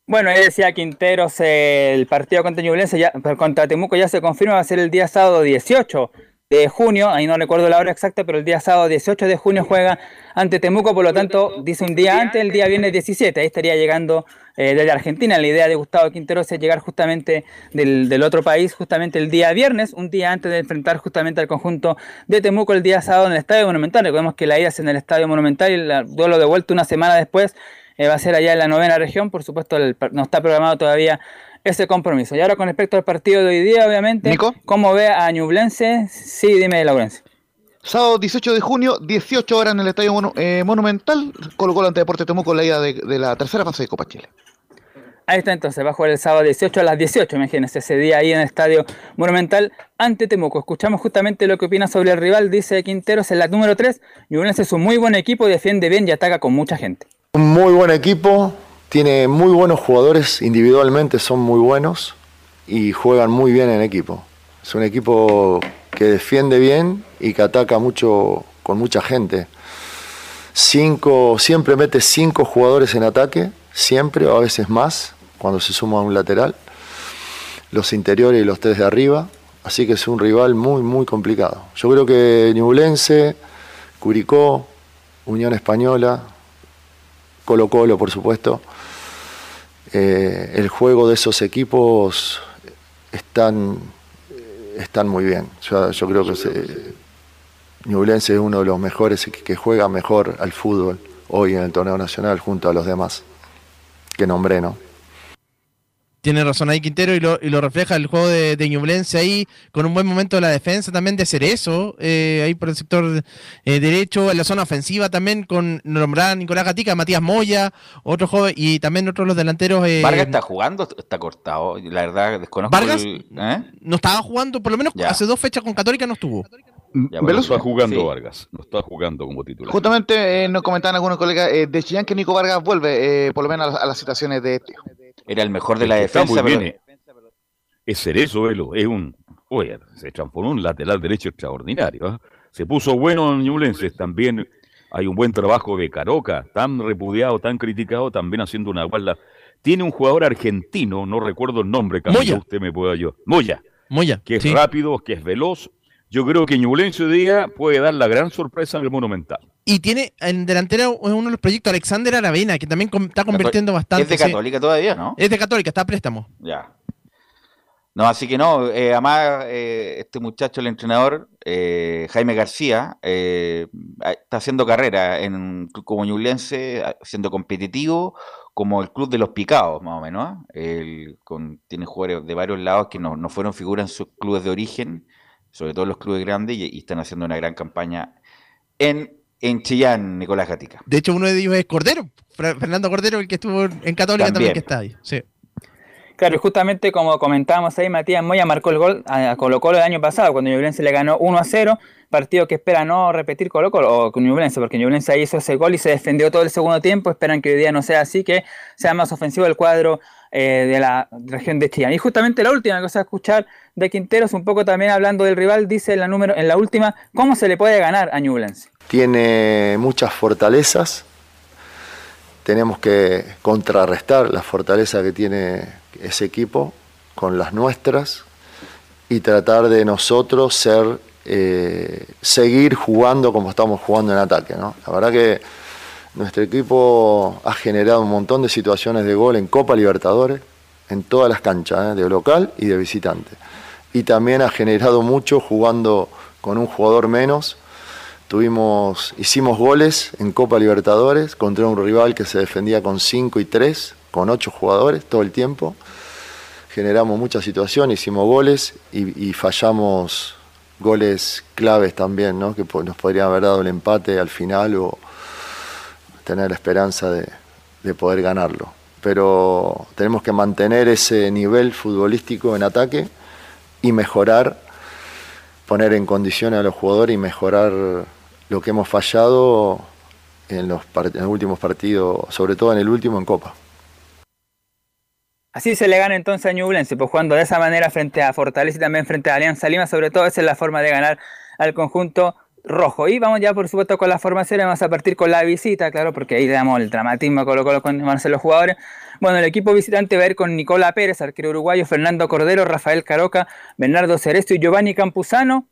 S3: Bueno, ahí decía Quinteros, el partido contra ya, contra Temuco ya se confirma, va a ser el día sábado 18 de junio, ahí no recuerdo la hora exacta, pero el día sábado 18 de junio juega ante Temuco, por lo tanto, dice un día antes, el día viernes 17, ahí estaría llegando eh, desde Argentina. La idea de Gustavo Quinteros es llegar justamente del, del, otro país, justamente el día viernes, un día antes de enfrentar justamente al conjunto de Temuco el día sábado en el Estadio Monumental. Recordemos que la ida es en el Estadio Monumental y el duelo de vuelta una semana después eh, va a ser allá en la novena región, por supuesto no está programado todavía ese compromiso. Y ahora con respecto al partido de hoy día, obviamente,
S7: Nico.
S3: ¿cómo ve a Ñublense? Sí, dime, Laurencio.
S7: Sábado 18 de junio, 18 horas en el Estadio Monu eh, Monumental, colocó ante Deporte Temuco la ida de, de, la tercera fase de Copa Chile.
S3: Ahí está entonces, va a jugar el sábado 18 a las 18, imagínense, ese día ahí en el Estadio Monumental ante Temuco. Escuchamos justamente lo que opina sobre el rival, dice Quinteros en la número 3, Ñublense es un muy buen equipo, defiende bien y ataca con mucha gente.
S15: Un muy buen equipo, tiene muy buenos jugadores, individualmente son muy buenos y juegan muy bien en equipo. Es un equipo que defiende bien y que ataca mucho con mucha gente. Cinco, siempre mete cinco jugadores en ataque, siempre o a veces más, cuando se suma un lateral. Los interiores y los tres de arriba. Así que es un rival muy, muy complicado. Yo creo que Ñublense, Curicó, Unión Española, Colo Colo, por supuesto. Eh, el juego de esos equipos están, están muy bien. Yo, yo creo que se, Ñublense es uno de los mejores que, que juega mejor al fútbol hoy en el torneo nacional junto a los demás que nombré, ¿no?
S8: Tiene razón ahí Quintero y lo, y lo refleja el juego de, de Ñublense ahí, con un buen momento de la defensa también de Cerezo, eh, ahí por el sector eh, derecho, en la zona ofensiva también con nombrar Nicolás Gatica, Matías Moya, otro joven, y también otros los delanteros. Eh,
S9: Vargas está jugando, está cortado, la verdad desconozco.
S8: Vargas
S9: el- ¿eh?
S8: no estaba jugando, por lo menos
S9: Ya.
S8: hace dos fechas con Católica no estuvo.
S2: Ya, bueno, no está jugando Vargas, no está jugando como titular.
S7: Justamente eh, nos comentaban algunos colegas eh, de Chillán que Nico Vargas vuelve, eh, por lo menos a, las- a las situaciones de este.
S9: Era el mejor de
S2: El
S9: la defensa,
S2: muy
S9: pero
S2: bien, eh. Es Cerezo, Velo, es un. Oye, se transformó en un lateral derecho extraordinario. ¿ah? Se puso bueno en Ñublense. También hay un buen trabajo de Caroca, tan repudiado, tan criticado, también haciendo una guarda. Tiene un jugador argentino, no recuerdo el nombre, Camilo,
S8: Moya.
S2: usted me puede ayudar. Moya,
S8: Moya,
S2: que es
S8: sí.
S2: rápido, que es veloz. Yo creo que Ñublense hoy día puede dar la gran sorpresa en el Monumental.
S8: Y tiene en delantera uno de los proyectos, Alexander Aravena, que también está convirtiendo bastante.
S9: es de
S8: sí.
S9: Católica todavía, ¿no?
S8: Es de Católica, está a préstamo.
S9: Ya. No, así que no, eh, además eh, este muchacho, el entrenador, eh, Jaime García, eh, está haciendo carrera en un club como Ñublense, siendo competitivo, como el club de los picados, más o menos. El- con, tiene jugadores de varios lados que no, no fueron figuras en sus clubes de origen, sobre todo los clubes grandes, y, y están haciendo una gran campaña en, en Chillán, Nicolás Gatica.
S8: De hecho, uno de ellos es Cordero, Fernando Cordero, el que estuvo en Católica también,
S9: También.
S8: que está ahí. Sí.
S3: Claro, y justamente como comentábamos ahí, Matías Moya marcó el gol a Colo Colo el año pasado, cuando Ñublense le ganó 1 a 0, partido que espera no repetir Colo Colo o con Ñublense, porque Ñublense ahí hizo ese gol y se defendió todo el segundo tiempo, esperan que hoy día no sea así, que sea más ofensivo el cuadro eh, de la región de Chillán. Y justamente la última cosa a escuchar de Quinteros, un poco también hablando del rival, dice en la, número, en la última, ¿cómo se le puede ganar a Ñublense?
S15: tiene muchas fortalezas. Tenemos que contrarrestar la fortaleza que tiene ese equipo con las nuestras y tratar de nosotros ser eh, seguir jugando como estamos jugando en ataque. ¿no? La verdad que nuestro equipo ha generado un montón de situaciones de gol en Copa Libertadores, en todas las canchas, ¿eh? de local y de visitante. Y también ha generado mucho jugando con un jugador menos. Tuvimos, hicimos goles en Copa Libertadores contra un rival que se defendía con 5 y 3, con 8 jugadores todo el tiempo. Generamos muchas situaciones, hicimos goles y, fallamos goles claves también, ¿no? que nos podrían haber dado el empate al final o tener la esperanza de poder ganarlo. Pero tenemos que mantener ese nivel futbolístico en ataque y mejorar, poner en condiciones a los jugadores y mejorar lo que hemos fallado en los, últimos partidos, sobre todo en el último en Copa.
S3: Así se le gana entonces a Ñublense, pues jugando de esa manera frente a Fortaleza y también frente a Alianza Lima, sobre todo esa es la forma de ganar al conjunto rojo. Y vamos ya, por supuesto, con la formación. Vamos a partir con la visita, claro, porque ahí damos el dramatismo Colo Colo con los jugadores. Bueno, el equipo visitante va a ir con Nicola Pérez, arquero uruguayo, Fernando Cordero, Rafael Caroca, Bernardo Cerezo y Giovanni Campuzano.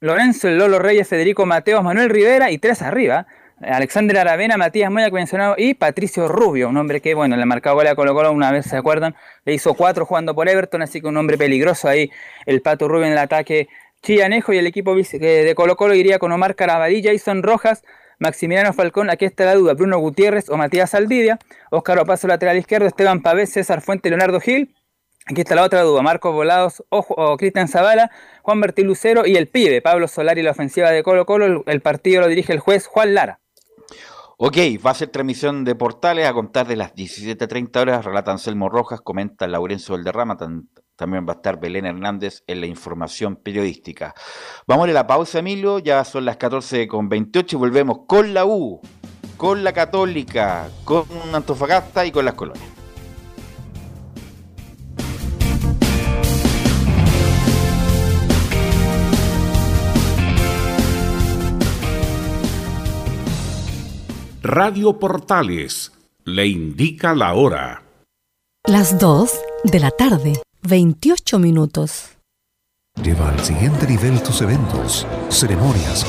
S3: Lorenzo El Lolo Reyes, Federico Mateos, Manuel Rivera y tres arriba. Alexander Aravena, Matías Moya, que mencionado, y Patricio Rubio, un hombre que, bueno, le marcado gol a Colo Colo una vez, ¿se acuerdan? Le hizo cuatro jugando por Everton, así que un hombre peligroso ahí, el Pato Rubio en el ataque chillanejo, y el equipo de Colo Colo iría con Omar Carabalí, Jason Rojas, Maximiliano Falcón, aquí está la duda, Bruno Gutiérrez o Matías Aldidia, Óscar Opaso lateral izquierdo, Esteban Pavés, César Fuente, Leonardo Gil, Aquí está la otra duda, Marcos Volados o, Cristian Zavala, Juan Bertil Lucero y el pibe, Pablo Solari, la ofensiva de Colo Colo, el partido lo dirige el juez Juan Lara.
S9: Ok, va a ser transmisión de portales a contar de las 17.30 horas. Relata Anselmo Rojas, comenta Laurencio Valderrama. también va a estar Belén Hernández en la información periodística. Vamos a la pausa, Emilio. Ya son las 14.28 y volvemos con la U, con la Católica, con Antofagasta y con las colonias.
S12: Radio Portales le indica la hora.
S13: Las 2 de la tarde, 28 minutos.
S16: Lleva al siguiente nivel tus eventos, ceremonias,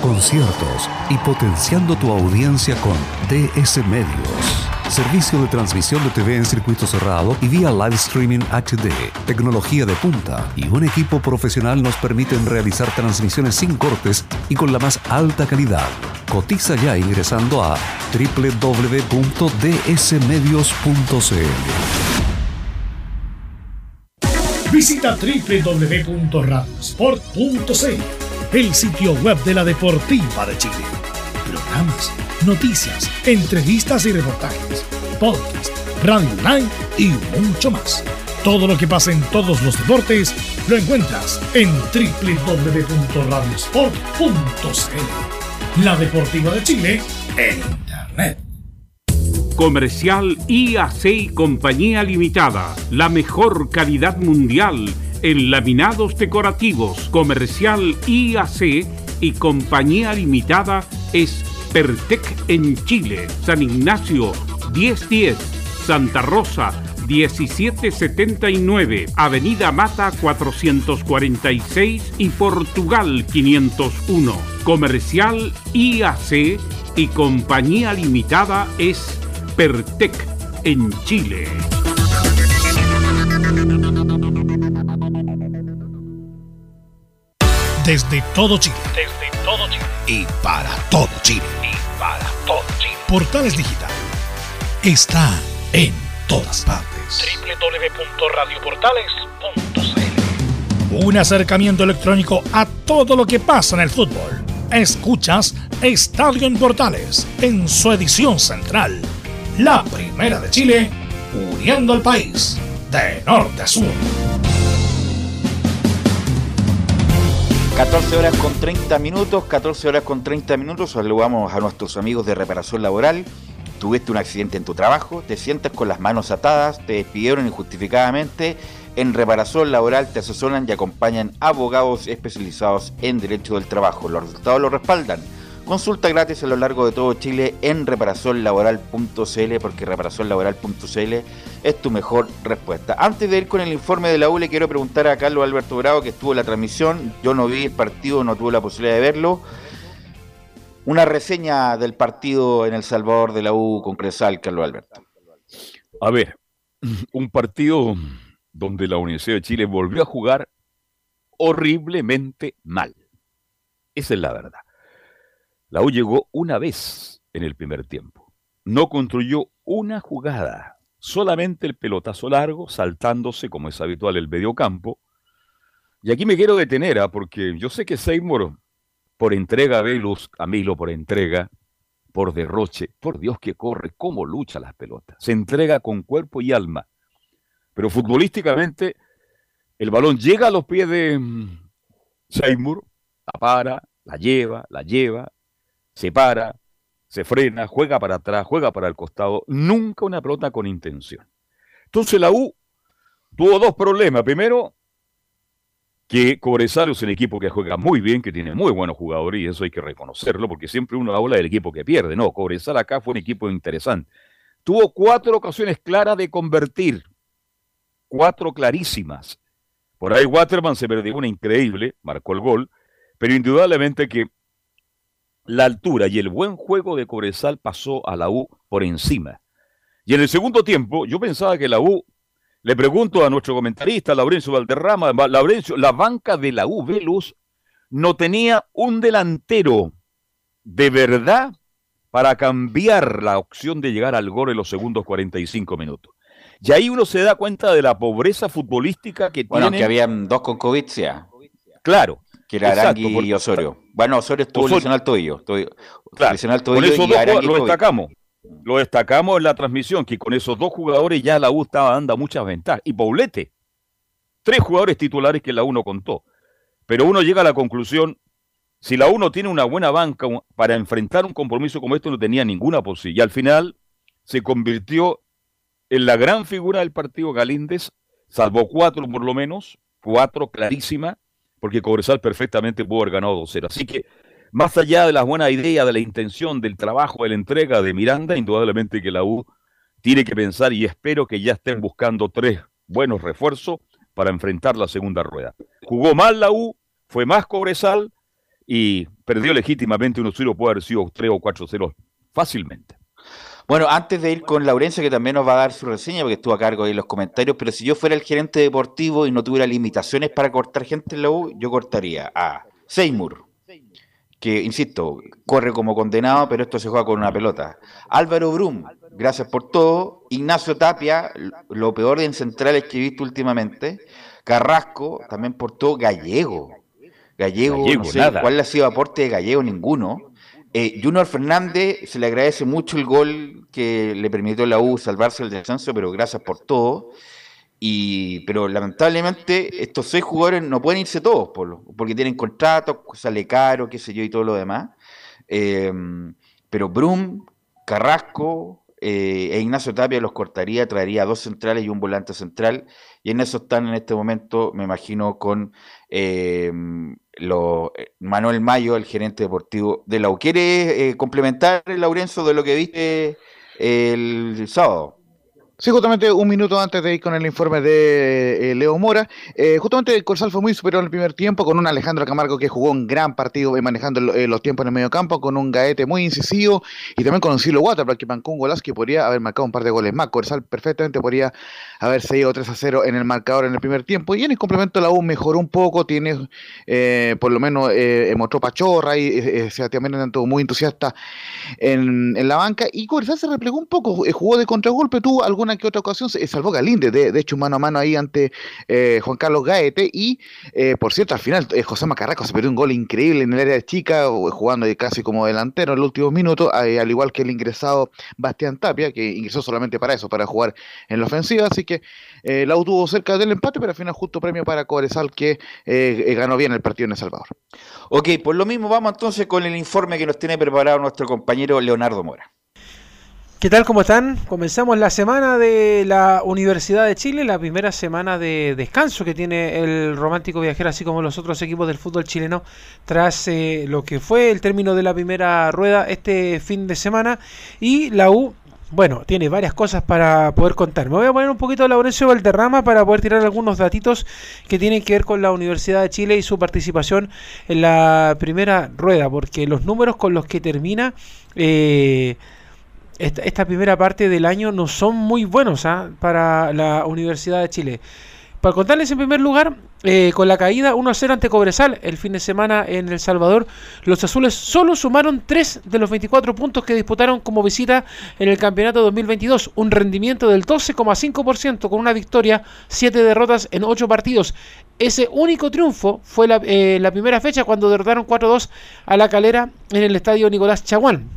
S16: conciertos y potenciando tu audiencia con DS Medios. Servicio de transmisión de TV en circuito cerrado y vía live streaming HD. Tecnología de punta y un equipo profesional nos permiten realizar transmisiones sin cortes y con la más alta calidad. Cotiza ya ingresando a www.dsmedios.cl.
S1: Visita www.radiosport.cl, el sitio web de la Deportiva de Chile. Programas noticias, entrevistas y reportajes, podcast, radio online y mucho más. Todo lo que pasa en todos los deportes lo encuentras en www.radiosport.cl. La Deportiva de Chile en Internet.
S12: Comercial IAC y Compañía Limitada. La mejor calidad mundial en laminados decorativos. Comercial IAC y Compañía Limitada es Pertec en Chile, San Ignacio 1010, Santa Rosa 1779, Avenida Mata 446 y Portugal 501. Comercial IAC y Compañía Limitada es Pertec en Chile.
S1: Desde todo Chile.
S12: Desde todo Chile.
S1: Y para todo Chile
S12: para todo Chile.
S1: Portales Digital está en todas partes.
S12: www.radioportales.cl
S1: Un acercamiento electrónico a todo lo que pasa en el fútbol. Escuchas Estadio en Portales en su edición central. La primera de Chile, uniendo al país de norte a sur.
S9: 14 horas con 30 minutos, 14 horas con 30 minutos, saludamos a nuestros amigos de reparación laboral. Tuviste un accidente en tu trabajo, te sientes con las manos atadas, te despidieron injustificadamente. En reparación laboral te asesoran y acompañan abogados especializados en derecho del trabajo. Los resultados lo respaldan. Consulta gratis a lo largo de todo Chile en reparacionlaboral.cl porque reparacionlaboral.cl es tu mejor respuesta. Antes de ir con el informe de la U, quiero preguntar a Carlos Alberto Bravo que estuvo en la transmisión. Yo no vi el partido, no tuve la posibilidad de verlo. Una reseña del partido en El Salvador de la U con Cresal, Carlos Alberto.
S2: A ver, [CLEARS THROAT] un partido donde la Universidad de Chile volvió a jugar horriblemente mal. Esa es la verdad. La U llegó una vez en el primer tiempo. No construyó una jugada, solamente el pelotazo largo, saltándose, como es habitual, el mediocampo. Y aquí me quiero detener, ¿ah? porque yo sé que Seymour, por entrega, ve a Milo por entrega, por derroche, por Dios que corre, cómo lucha las pelotas. Se entrega con cuerpo y alma. Pero futbolísticamente, el balón llega a los pies de mm, Seymour, la para, la lleva, la lleva, se para, se frena, juega para atrás, juega para el costado, nunca una pelota con intención. Entonces la U tuvo dos problemas. Primero, que Cobresal es un equipo que juega muy bien, que tiene muy buenos jugadores y eso hay que reconocerlo, porque siempre uno habla del equipo que pierde. No, Cobresal acá fue un equipo interesante. Tuvo cuatro ocasiones claras de convertir, cuatro clarísimas. Por ahí Waterman se perdió una increíble, marcó el gol, pero indudablemente que la altura y el buen juego de Cobresal pasó a la U por encima. Y en el segundo tiempo, yo pensaba que la U le pregunto a nuestro comentarista, Laurencio Valderrama, Laurencio, la banca de la U Velus no tenía un delantero de verdad para cambiar la opción de llegar al gol en los segundos 45 minutos. Y ahí uno se da cuenta de la pobreza futbolística que
S9: bueno,
S2: tienen.
S9: que habían dos con COVID,
S2: Claro.
S9: Que era Arangui y Osorio. Bueno, Osorio estuvo
S2: Osorio.
S9: lesionado al tobillo. tobillo
S2: Claro.
S9: lesionado al
S2: Con
S9: tobillo
S2: esos
S9: y
S2: dos lo destacamos. Lo destacamos en la transmisión, que con esos dos jugadores ya la U estaba dando muchas ventajas. Y Paulete. Tres jugadores titulares que la U no contó. Pero uno llega a la conclusión, si la U no tiene una buena banca para enfrentar un compromiso como este, no tenía ninguna posibilidad. Y al final se convirtió en la gran figura del partido Galíndez, salvó cuatro por lo menos, cuatro clarísima, porque Cobresal perfectamente pudo haber ganado 2-0. Así que, más allá de las buenas ideas, de la intención, del trabajo, de la entrega de Miranda, indudablemente que la U tiene que pensar y espero que ya estén buscando tres buenos refuerzos para enfrentar la segunda rueda. Jugó mal la U, fue más Cobresal y perdió legítimamente 1-0, puede haber sido 3 o 4-0 fácilmente.
S9: Bueno, antes de ir con Laurencio, que también nos va a dar su reseña, porque estuvo a cargo en los comentarios, pero si yo fuera el gerente deportivo y no tuviera limitaciones para cortar gente en la U, yo cortaría a Seymour, que, insisto, corre como condenado, pero esto se juega con una pelota. Álvaro Brum, gracias por todo. Ignacio Tapia, lo peor en centrales que he visto últimamente. Carrasco, también por todo. Gallego. Gallego,
S2: Gallego,
S9: no sé
S2: nada.
S9: cuál ha sido aporte de Gallego, ninguno. Eh, Junior Fernández se le agradece mucho el gol que le permitió la U salvarse el descenso, pero gracias por todo. Y, pero lamentablemente estos seis jugadores no pueden irse todos, por porque tienen contratos, sale caro, qué sé yo, y todo lo demás. Eh, pero Brum, Carrasco eh, e Ignacio Tapia los cortaría, traería dos centrales y un volante central. Y en eso están en este momento, me imagino, con lo- eh, Manuel Mayo, el gerente deportivo de la U. ¿Quiere eh, complementar, Laurenzo, de lo que viste el sábado?
S7: Sí, justamente un minuto antes de ir con el informe de eh, Leo Mora, eh, justamente el Corsal fue muy superior en el primer tiempo con un Alejandro Camargo que jugó un gran partido eh, manejando eh, los tiempos en el medio campo, con un Gaete muy incisivo y también con un Silo Waterberg que bancó un golazo que podría haber marcado un par de goles más. Corsal perfectamente podría haberse ido 3 a 0 en el marcador en el primer tiempo y en el complemento la U mejoró un poco, tiene por lo menos mostró Pachorra y Sebastián Méndez estuvo muy entusiasta en, en la banca y Corsal se replegó un poco, jugó de contragolpe, tuvo alguna que otra ocasión, se salvó Galíndez, de, hecho mano a mano ahí ante eh, Juan Carlos Gaete y eh, por cierto al final eh, José Macarraco se perdió un gol increíble en el área de chica, jugando casi como delantero en los últimos minutos, eh, al igual que el ingresado Bastián Tapia, que ingresó solamente para eso, para jugar en la ofensiva, así que eh, la tuvo cerca del empate, pero al final justo premio para Cobresal que eh, eh, ganó bien el partido en El Salvador.
S9: Ok, por lo mismo vamos entonces con el informe que nos tiene preparado nuestro compañero Leonardo Mora.
S4: ¿Qué tal? ¿Cómo están? Comenzamos la semana de la Universidad de Chile, la primera semana de descanso que tiene el romántico viajero, así como los otros equipos del fútbol chileno, tras eh, lo que fue el término de la primera rueda este fin de semana. Y la U, bueno, tiene varias cosas para poder contar. Me voy a poner un poquito de Laurencio Valderrama para poder tirar algunos datitos que tienen que ver con la Universidad de Chile y su participación en la primera rueda, porque los números con los que termina... eh, esta, esta primera parte del año no son muy buenos ¿ah? para la Universidad de Chile. Para contarles en primer lugar, eh, con la caída 1-0 ante Cobresal el fin de semana en El Salvador, los azules solo sumaron 3 de los 24 puntos que disputaron como visita en el campeonato 2022, un rendimiento del 12,5% con una victoria, 7 derrotas en 8 partidos. Ese único triunfo fue la, eh, la primera fecha cuando derrotaron 4-2 a la calera en el estadio Nicolás Chaguán.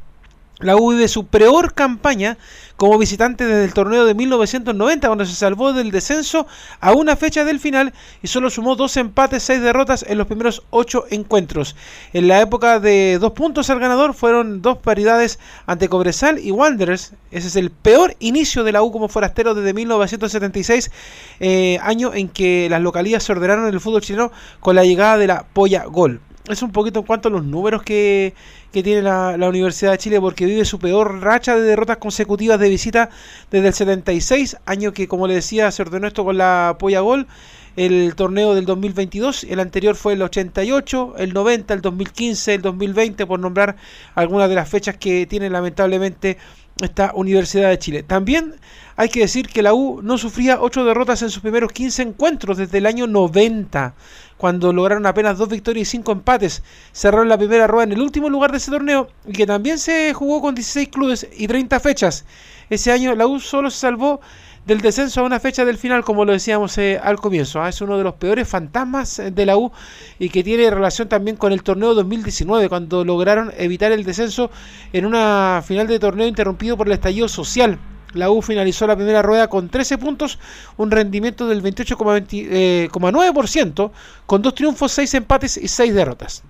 S4: La U vive su peor campaña como visitante desde el torneo de 1990, cuando se salvó del descenso a una fecha del final y solo sumó dos empates, seis derrotas en los primeros ocho encuentros. En la época de dos puntos al ganador fueron dos paridades ante Cobresal y Wanderers. Ese es el peor inicio de la U como forastero desde 1976, eh, año en que las localidades se ordenaron en el fútbol chileno con la llegada de la Polla Gol. Es un poquito en cuanto a los números que que tiene la, Universidad de Chile porque vive su peor racha de derrotas consecutivas de visita desde el 76, año que como le decía se ordenó esto con la Polla Gol, el torneo del 2022, el anterior fue el 88, el 90, el 2015, el 2020, por nombrar algunas de las fechas que tiene lamentablemente esta Universidad de Chile. También hay que decir que la U no sufría 8 derrotas en sus primeros 15 encuentros desde el año 90 cuando lograron apenas dos victorias y cinco empates. Cerraron la primera rueda en el último lugar de ese torneo y que también se jugó con 16 clubes y 30 fechas. Ese año la U solo se salvó del descenso a una fecha del final, como lo decíamos eh, al comienzo. ¿ah? Es uno de los peores fantasmas eh, de la U y que tiene relación también con el torneo 2019, cuando lograron evitar el descenso en una final de torneo interrumpido por el estallido social la U finalizó la primera rueda con 13 puntos, un rendimiento del 28,9%, eh, con dos triunfos, 6 empates y 6 derrotas.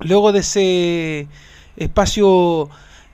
S4: Luego de ese espacio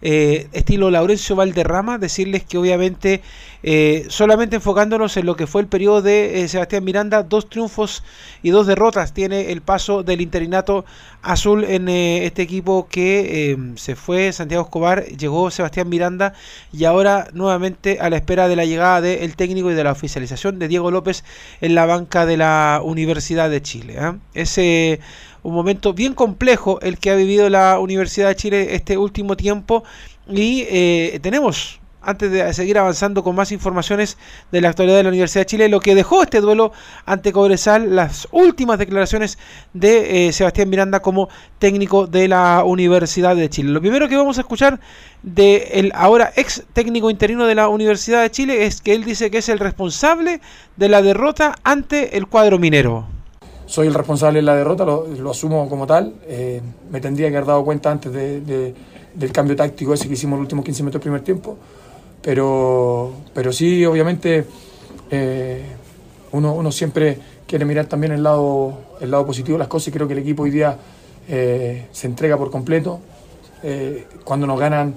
S4: eh, estilo Laurencio Valderrama, decirles que obviamente eh, solamente enfocándonos en lo que fue el periodo de eh, Sebastián Miranda, dos triunfos y dos derrotas tiene el paso del interinato azul en este equipo que se fue Santiago Escobar, llegó Sebastián Miranda y ahora nuevamente a la espera de la llegada del técnico y de la oficialización de Diego López en la banca de la Universidad de Chile. Ese un momento bien complejo el que ha vivido la Universidad de Chile este último tiempo y eh, tenemos antes de seguir avanzando con más informaciones de la actualidad de la Universidad de Chile, lo que dejó este duelo ante Cobresal, las últimas declaraciones de eh, Sebastián Miranda como técnico de la Universidad de Chile. Lo primero que vamos a escuchar de el ahora ex técnico interino de la Universidad de Chile es que él dice que es el responsable de la derrota ante el cuadro minero
S17: soy el responsable de la derrota, lo, asumo como tal. Eh, me tendría que haber dado cuenta antes del cambio táctico ese que hicimos los últimos 15 minutos del primer tiempo. Pero, pero sí, obviamente, eh, uno, siempre quiere mirar también el lado, el lado positivo de las cosas y creo que el equipo hoy día eh, se entrega por completo. cuando nos ganan,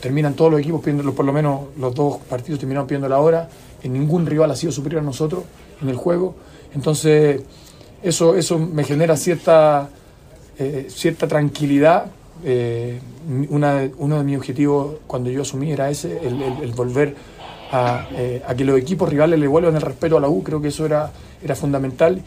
S17: terminan todos los equipos pidiendo, por lo menos los dos partidos terminaron pidiendo la hora. En ningún rival ha sido superior a nosotros en el juego. Entonces, eso, eso me genera cierta, eh, cierta tranquilidad. Eh, una, uno de mis objetivos cuando yo asumí era ese, el, volver eh, a, que los equipos rivales le vuelvan el respeto a la U, creo que eso era, era fundamental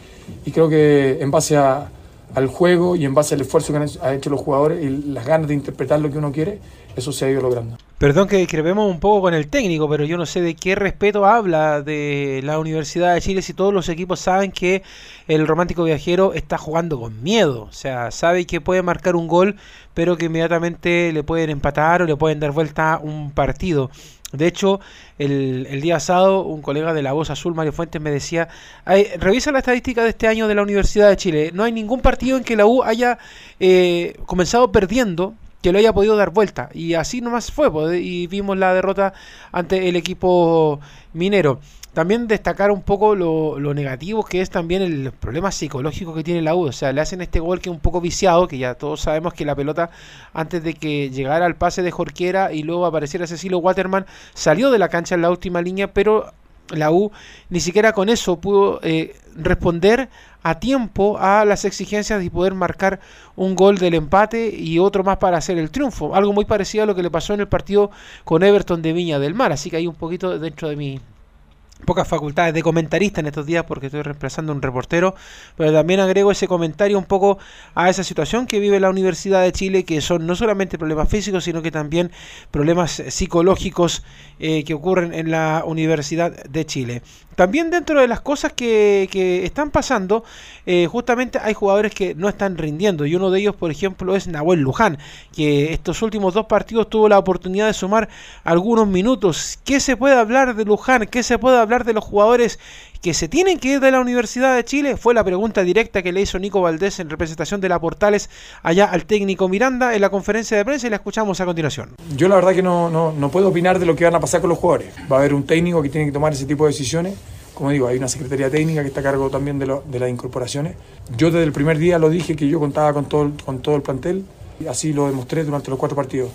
S17: y creo que en base al juego y en base al esfuerzo que han hecho los jugadores y las ganas de interpretar lo que uno quiere, eso se ha ido logrando.
S4: Perdón que discrepemos un poco con el técnico, pero yo no sé de qué respeto habla de la Universidad de Chile si todos los equipos saben que el romántico viajero está jugando con miedo. O sea, sabe que puede marcar un gol, pero que inmediatamente le pueden empatar o le pueden dar vuelta un partido. De hecho, el, día pasado, un colega de la Voz Azul, Mario Fuentes, me decía, revisa la estadística de este año de la Universidad de Chile. No hay ningún partido en que la U haya eh, comenzado perdiendo que lo haya podido dar vuelta. Y así nomás fue, y vimos la derrota ante el equipo minero. También destacar un poco lo, negativo que es también el problema psicológico que tiene la U. O sea, le hacen este gol que es un poco viciado, que ya todos sabemos que la pelota, antes de que llegara al pase de Jorquera y luego apareciera Cecilio Waterman, salió de la cancha en la última línea, pero la U ni siquiera con eso pudo eh, responder a tiempo a las exigencias de poder marcar un gol del empate y otro más para hacer el triunfo. Algo muy parecido a lo que le pasó en el partido con Everton de Viña del Mar. Así que hay un poquito dentro de mi pocas facultades de comentarista en estos días porque estoy reemplazando un reportero, pero también agrego ese comentario un poco a esa situación que vive la Universidad de Chile, que son no solamente problemas físicos, sino que también problemas psicológicos eh, que ocurren en la Universidad de Chile. También dentro de las cosas que, que están pasando, eh, justamente hay jugadores que no están rindiendo y uno de ellos, por ejemplo, es Nahuel Luján, que estos últimos dos partidos tuvo la oportunidad de sumar algunos minutos. ¿Qué se puede hablar de Luján? ¿Qué se puede hablar de los jugadores que se tienen que ir de la Universidad de Chile? Fue la pregunta directa que le hizo Nico Valdés en representación de la Portales allá al técnico Miranda en la conferencia de prensa y la escuchamos a continuación.
S17: Yo la verdad que no, no, no puedo opinar de lo que van a pasar con los jugadores. Va a haber un técnico que tiene que tomar ese tipo de decisiones. Como digo, hay una secretaría técnica que está a cargo también de, de las incorporaciones. Yo desde el primer día lo dije que yo contaba con todo, con todo el plantel y así lo demostré durante los cuatro partidos.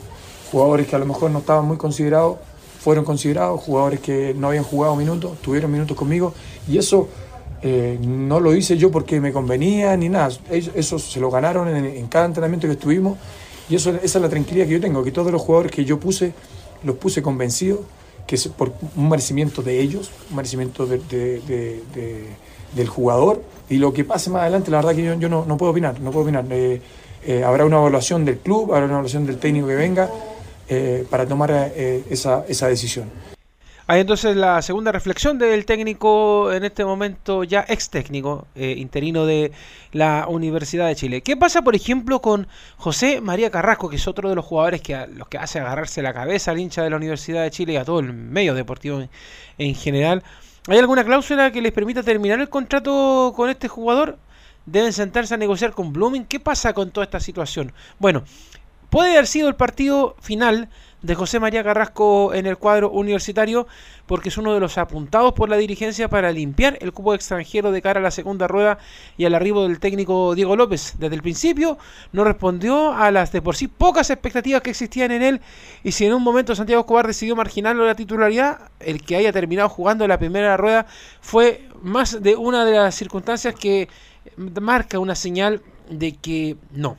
S17: Jugadores que a lo mejor no estaban muy considerados fueron considerados, jugadores que no habían jugado minutos, tuvieron minutos conmigo y eso eh, no lo hice yo porque me convenía ni nada, eso se lo ganaron en, cada entrenamiento que estuvimos y eso, esa es la tranquilidad que yo tengo, que todos los jugadores que yo puse, los puse convencidos, que es por un merecimiento de ellos, un merecimiento del jugador y lo que pase más adelante, la verdad que yo, no, puedo opinar, no puedo opinar. Eh, eh, habrá una evaluación del club, habrá una evaluación del técnico que venga eh, para tomar eh, esa, esa decisión.
S4: Hay entonces la segunda reflexión del técnico, en este momento ya ex técnico, eh, interino de la Universidad de Chile. ¿Qué pasa, por ejemplo, con José María Carrasco, que es otro de los jugadores que los que hace agarrarse la cabeza al hincha de la Universidad de Chile y a todo el medio deportivo en, general? ¿Hay alguna cláusula que les permita terminar el contrato con este jugador? ¿Deben sentarse a negociar con Blooming? ¿Qué pasa con toda esta situación? Bueno, Puede haber sido el partido final de José María Carrasco en el cuadro universitario porque es uno de los apuntados por la dirigencia para limpiar el cupo extranjero de cara a la segunda rueda y al arribo del técnico Diego López. Desde el principio no respondió a las de por sí pocas expectativas que existían en él y si en un momento Santiago Escobar decidió marginarlo de la titularidad, el que haya terminado jugando la primera rueda fue más de una de las circunstancias que marca una señal de que no,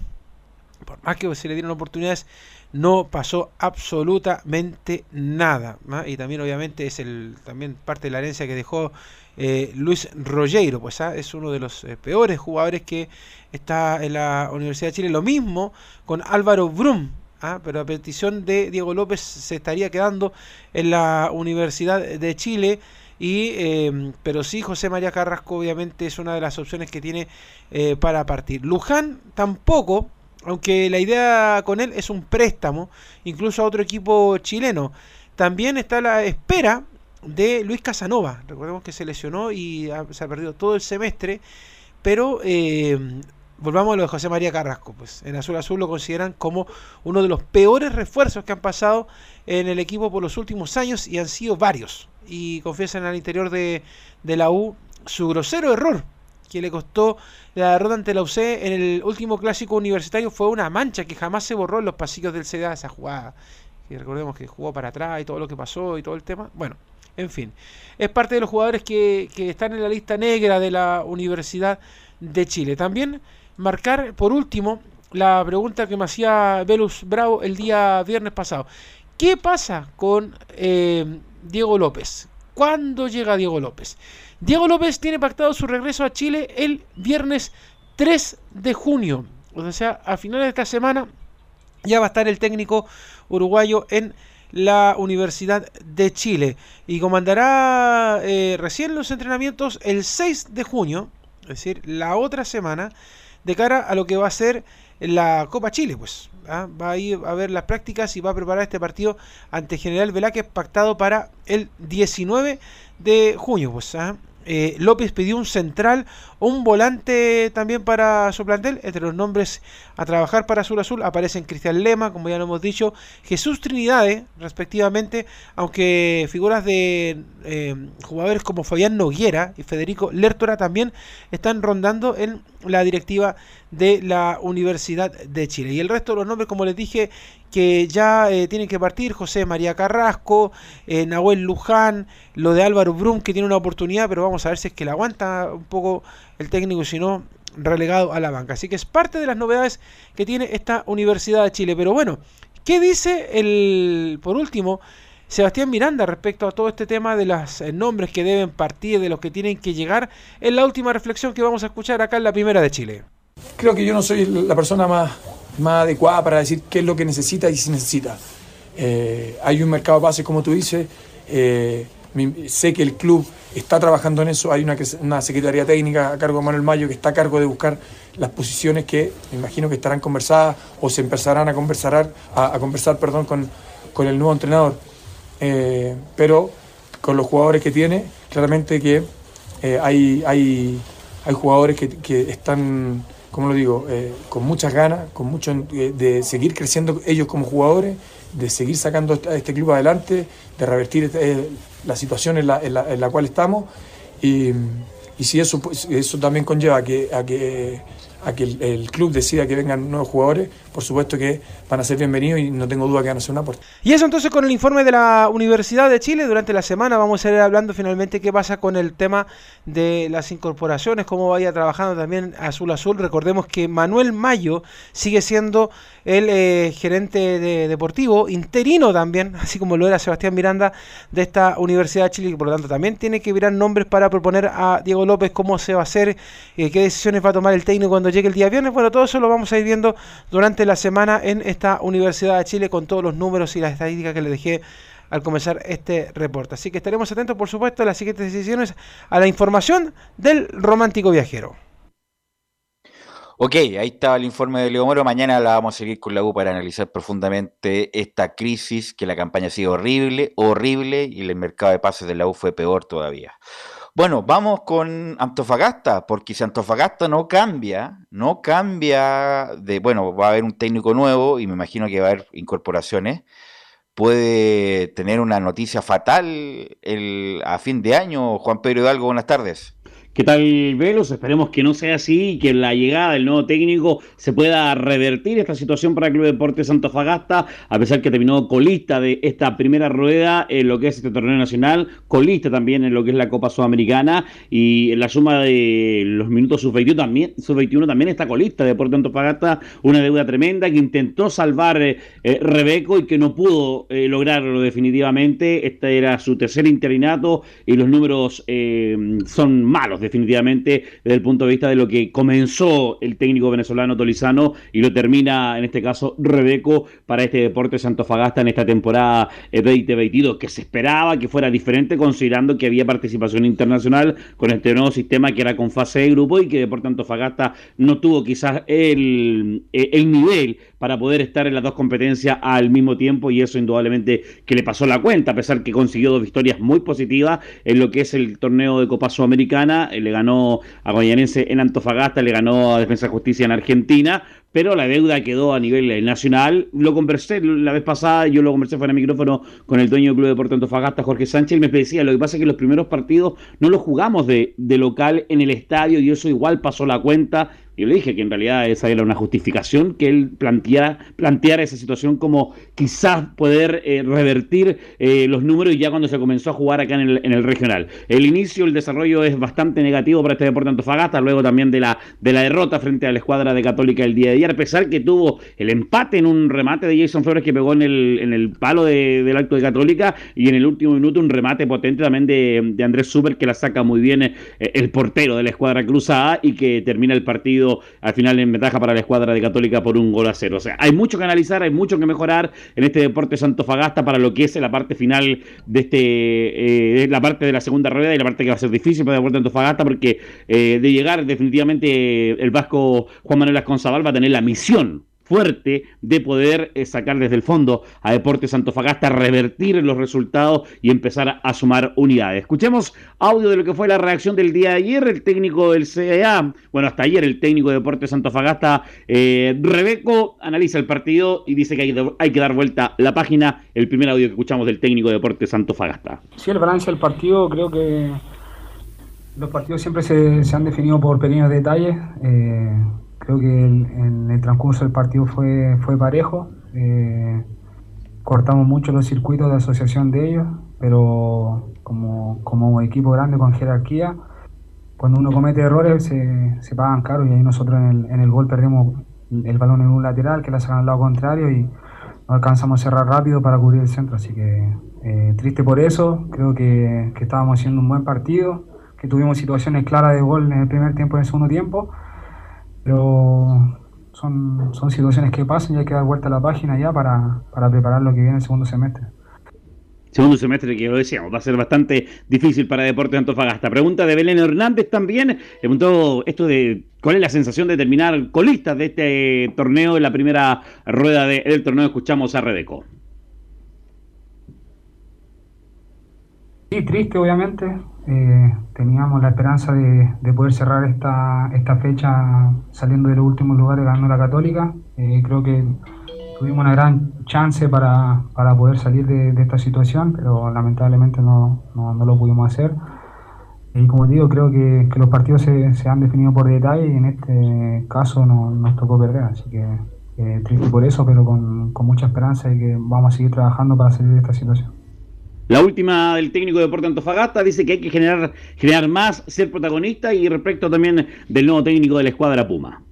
S4: por más que se le dieron oportunidades, no pasó absolutamente nada. Y también obviamente es el también parte de la herencia que dejó eh, Luis Rogueiro, pues ¿ah? es uno de los eh, peores jugadores que está en la Universidad de Chile. Lo mismo con Álvaro Brum, ¿ah? pero a petición de Diego López se estaría quedando en la Universidad de Chile. Y, em, pero sí, José María Carrasco obviamente es una de las opciones que tiene eh, para partir. Luján tampoco, aunque la idea con él es un préstamo, incluso a otro equipo chileno. También está la espera de Luis Casanova. Recordemos que se lesionó y se ha perdido todo el semestre, pero eh, volvamos a lo de José María Carrasco. Pues en Azul Azul lo consideran como uno de los peores refuerzos que han pasado en el equipo por los últimos años y han sido varios. Y confiesan al interior de, de la U su grosero error que le costó la derrota ante la UC en el último clásico universitario fue una mancha que jamás se borró en los pasillos del CDA esa jugada. Que recordemos que jugó para atrás y todo lo que pasó y todo el tema. Bueno, en fin. Es parte de los jugadores que, que están en la lista negra de la Universidad de Chile. También marcar, por último, la pregunta que me hacía Velus Bravo el día viernes pasado. ¿Qué pasa con eh, Diego López? ¿Cuándo llega Diego López? Diego López tiene pactado su regreso a Chile el viernes 3 de junio. O sea, a finales de esta semana ya va a estar el técnico uruguayo en la Universidad de Chile y comandará eh, recién los entrenamientos el 6 de junio, es decir, la otra semana, de cara a lo que va a ser la Copa Chile, pues. ¿ah? Va a ir a ver las prácticas y va a preparar este partido ante General Velázquez pactado para el 19 de junio, pues. ¿ah? Eh, López pidió un central, un volante también para su plantel. Entre los nombres a trabajar para Azul Azul aparecen Cristian Lema, como ya lo hemos dicho, Jesús Trinidad, respectivamente, aunque figuras de eh, jugadores como Fabián Noguera y Federico Lertora también están rondando en la directiva de la Universidad de Chile. Y el resto de los nombres, como les dije, que ya eh, tienen que partir, José María Carrasco, eh, Nahuel Luján, lo de Álvaro Brum, que tiene una oportunidad, pero vamos a ver si es que la aguanta un poco el técnico, si no, relegado a la banca. Así que es parte de las novedades que tiene esta Universidad de Chile. Pero bueno, ¿qué dice el, por último, Sebastián Miranda respecto a todo este tema de los eh, nombres que deben partir, de los que tienen que llegar, en la última reflexión que vamos a escuchar acá en la primera de Chile?
S17: Creo que yo no soy la persona más más adecuada para decir qué es lo que necesita y si necesita. Eh, hay un mercado base, como tú dices, eh, sé que el club está trabajando en eso, hay una, una secretaría técnica a cargo de Manuel Mayo que está a cargo de buscar las posiciones que me imagino que estarán conversadas o se empezarán a conversar, a, conversar perdón, con, con, el nuevo entrenador. Eh, pero con los jugadores que tiene, claramente que hay, hay, hay jugadores que, que están, como lo digo, eh, con muchas ganas, con mucho eh, de seguir creciendo ellos como jugadores, de seguir sacando a este club adelante, de revertir la situación en la, en la, cual estamos. Y, y si eso, pues, eso también conlleva que, a que a que el, club decida que vengan nuevos jugadores, por supuesto que van a ser bienvenidos y no tengo duda que van a ser un aporte.
S4: Y eso entonces con el informe de la Universidad de Chile, durante la semana vamos a ir hablando finalmente qué pasa con el tema de las incorporaciones, cómo vaya trabajando también Azul Azul. Recordemos que Manuel Mayo sigue siendo el eh, gerente de deportivo, interino también, [LAUGHS] así como lo era Sebastián Miranda de esta Universidad de Chile, y por lo tanto también tiene que mirar nombres para proponer a Diego López cómo se va a hacer, eh, qué decisiones va a tomar el técnico cuando llegue el día viernes. Bueno, todo eso lo vamos a ir viendo durante la semana en esta Universidad de Chile con todos los números y las estadísticas que le dejé al comenzar este reporte. Así que estaremos atentos, por supuesto, a las siguientes decisiones, a la información del romántico viajero.
S9: Ok, ahí estaba el informe de Leo Moro. Mañana la vamos a seguir con la U para analizar profundamente esta crisis, que la campaña ha sido horrible, horrible, y el mercado de pases de la U fue peor todavía. Bueno, vamos con Antofagasta, porque si Antofagasta no cambia, no cambia de, bueno, va a haber un técnico nuevo y me imagino que va a haber incorporaciones, puede tener una noticia fatal el, a fin de año. Juan Pedro Hidalgo, buenas tardes.
S6: ¿Qué tal, Velos? Esperemos que no sea así y que la llegada del nuevo técnico se pueda revertir esta situación para el Club Deportes Antofagasta, a pesar que terminó colista de esta primera rueda en lo que es este torneo nacional, colista también en lo que es la Copa Sudamericana y en la suma de los minutos sub-21 también, sub -21 también está colista de Deportes Antofagasta, una deuda tremenda que intentó salvar eh, eh, Rebeco y que no pudo eh, lograrlo definitivamente. Este era su tercer interinato y los números son malos definitivamente desde el punto de vista de lo que comenzó el técnico venezolano Tolizano y lo termina en este caso Rebeco para este deporte Santofagasta en esta temporada 2022 que se esperaba que fuera diferente considerando que había participación internacional con este nuevo sistema que era con fase de grupo y que Deporte Antofagasta no tuvo quizás el, el nivel para poder estar en las dos competencias al mismo tiempo y eso indudablemente que le pasó la cuenta, a pesar que consiguió dos victorias muy positivas en lo que es el torneo de Copa Sudamericana, eh, le ganó a Guayanense en Antofagasta, le ganó a Defensa de Justicia en Argentina, pero la deuda quedó a nivel eh, nacional. Lo conversé la vez pasada, yo lo conversé fuera de micrófono con el dueño del Club de Deportes Antofagasta, Jorge Sánchez, y me decía, lo que pasa es que los primeros partidos no los jugamos de, de local en el estadio y eso igual pasó la cuenta yo le dije que en realidad esa era una justificación que él planteara, planteara esa situación como quizás poder eh, revertir eh, los números ya cuando se comenzó a jugar acá en el, regional. El inicio, el desarrollo es bastante negativo para este deporte Antofagasta, luego también de la, de la derrota frente a la escuadra de Católica el día de ayer, a pesar que tuvo el empate en un remate de Jason Flores que pegó en el, en el palo del acto de Católica y en el último minuto un remate potente también de, de Andrés Super que la saca muy bien eh, el portero de la escuadra cruzada y que termina el partido al final en ventaja para la escuadra de Católica por un gol a cero. O sea, hay mucho que analizar, hay mucho que mejorar en este deporte Santofagasta para lo que es la parte final de este, eh, la parte de la segunda rueda y la parte que va a ser difícil para el deporte Antofagasta porque eh, de llegar definitivamente el vasco Juan Manuel Asconzabal va a tener la misión fuerte de poder eh, sacar desde el fondo a Deportes Antofagasta, revertir los resultados y empezar a, sumar unidades. Escuchemos audio de lo que fue la reacción del día de ayer. El técnico del CEA, bueno, hasta ayer el técnico de Deportes Antofagasta, eh, Rebeco, analiza el partido y dice que hay, que dar vuelta la página. El primer audio que escuchamos del técnico de Deportes Antofagasta.
S18: Sí, el balance del partido creo que los partidos siempre se, han definido por pequeños detalles. Eh, Creo que en el transcurso del partido fue, fue parejo. Eh, cortamos mucho los circuitos de asociación de ellos, pero como, como equipo grande con jerarquía, cuando uno comete errores se, se pagan caros y ahí nosotros en el, en el gol perdemos el balón en un lateral que la sacan al lado contrario y no alcanzamos a cerrar rápido para cubrir el centro. Así que eh, triste por eso, creo que, que estábamos haciendo un buen partido, que tuvimos situaciones claras de gol en el primer tiempo y en el segundo tiempo pero son, son situaciones que pasan y hay que dar vuelta a la página ya para, para preparar lo que viene el segundo semestre.
S6: Segundo semestre que lo decíamos, va a ser bastante difícil para Deportes Antofagasta. Pregunta de Belén Hernández también. Preguntó esto de cuál es la sensación de terminar colistas de este torneo en la primera rueda del torneo. Escuchamos a Redeco.
S18: Sí, triste obviamente. Eh, teníamos la esperanza de, poder cerrar esta, esta fecha saliendo de los últimos lugares ganando la Católica. Eh, creo que tuvimos una gran chance para, poder salir de, esta situación, pero lamentablemente no, lo pudimos hacer. Y como digo, creo que, los partidos se, han definido por detalle y en este caso no, nos tocó perder, así que eh, triste por eso, pero con, con mucha esperanza de que vamos a seguir trabajando para salir de esta situación.
S6: La última del técnico de Deportes Antofagasta dice que hay que generar, generar más, ser protagonista y respecto también del nuevo técnico de la escuadra Puma.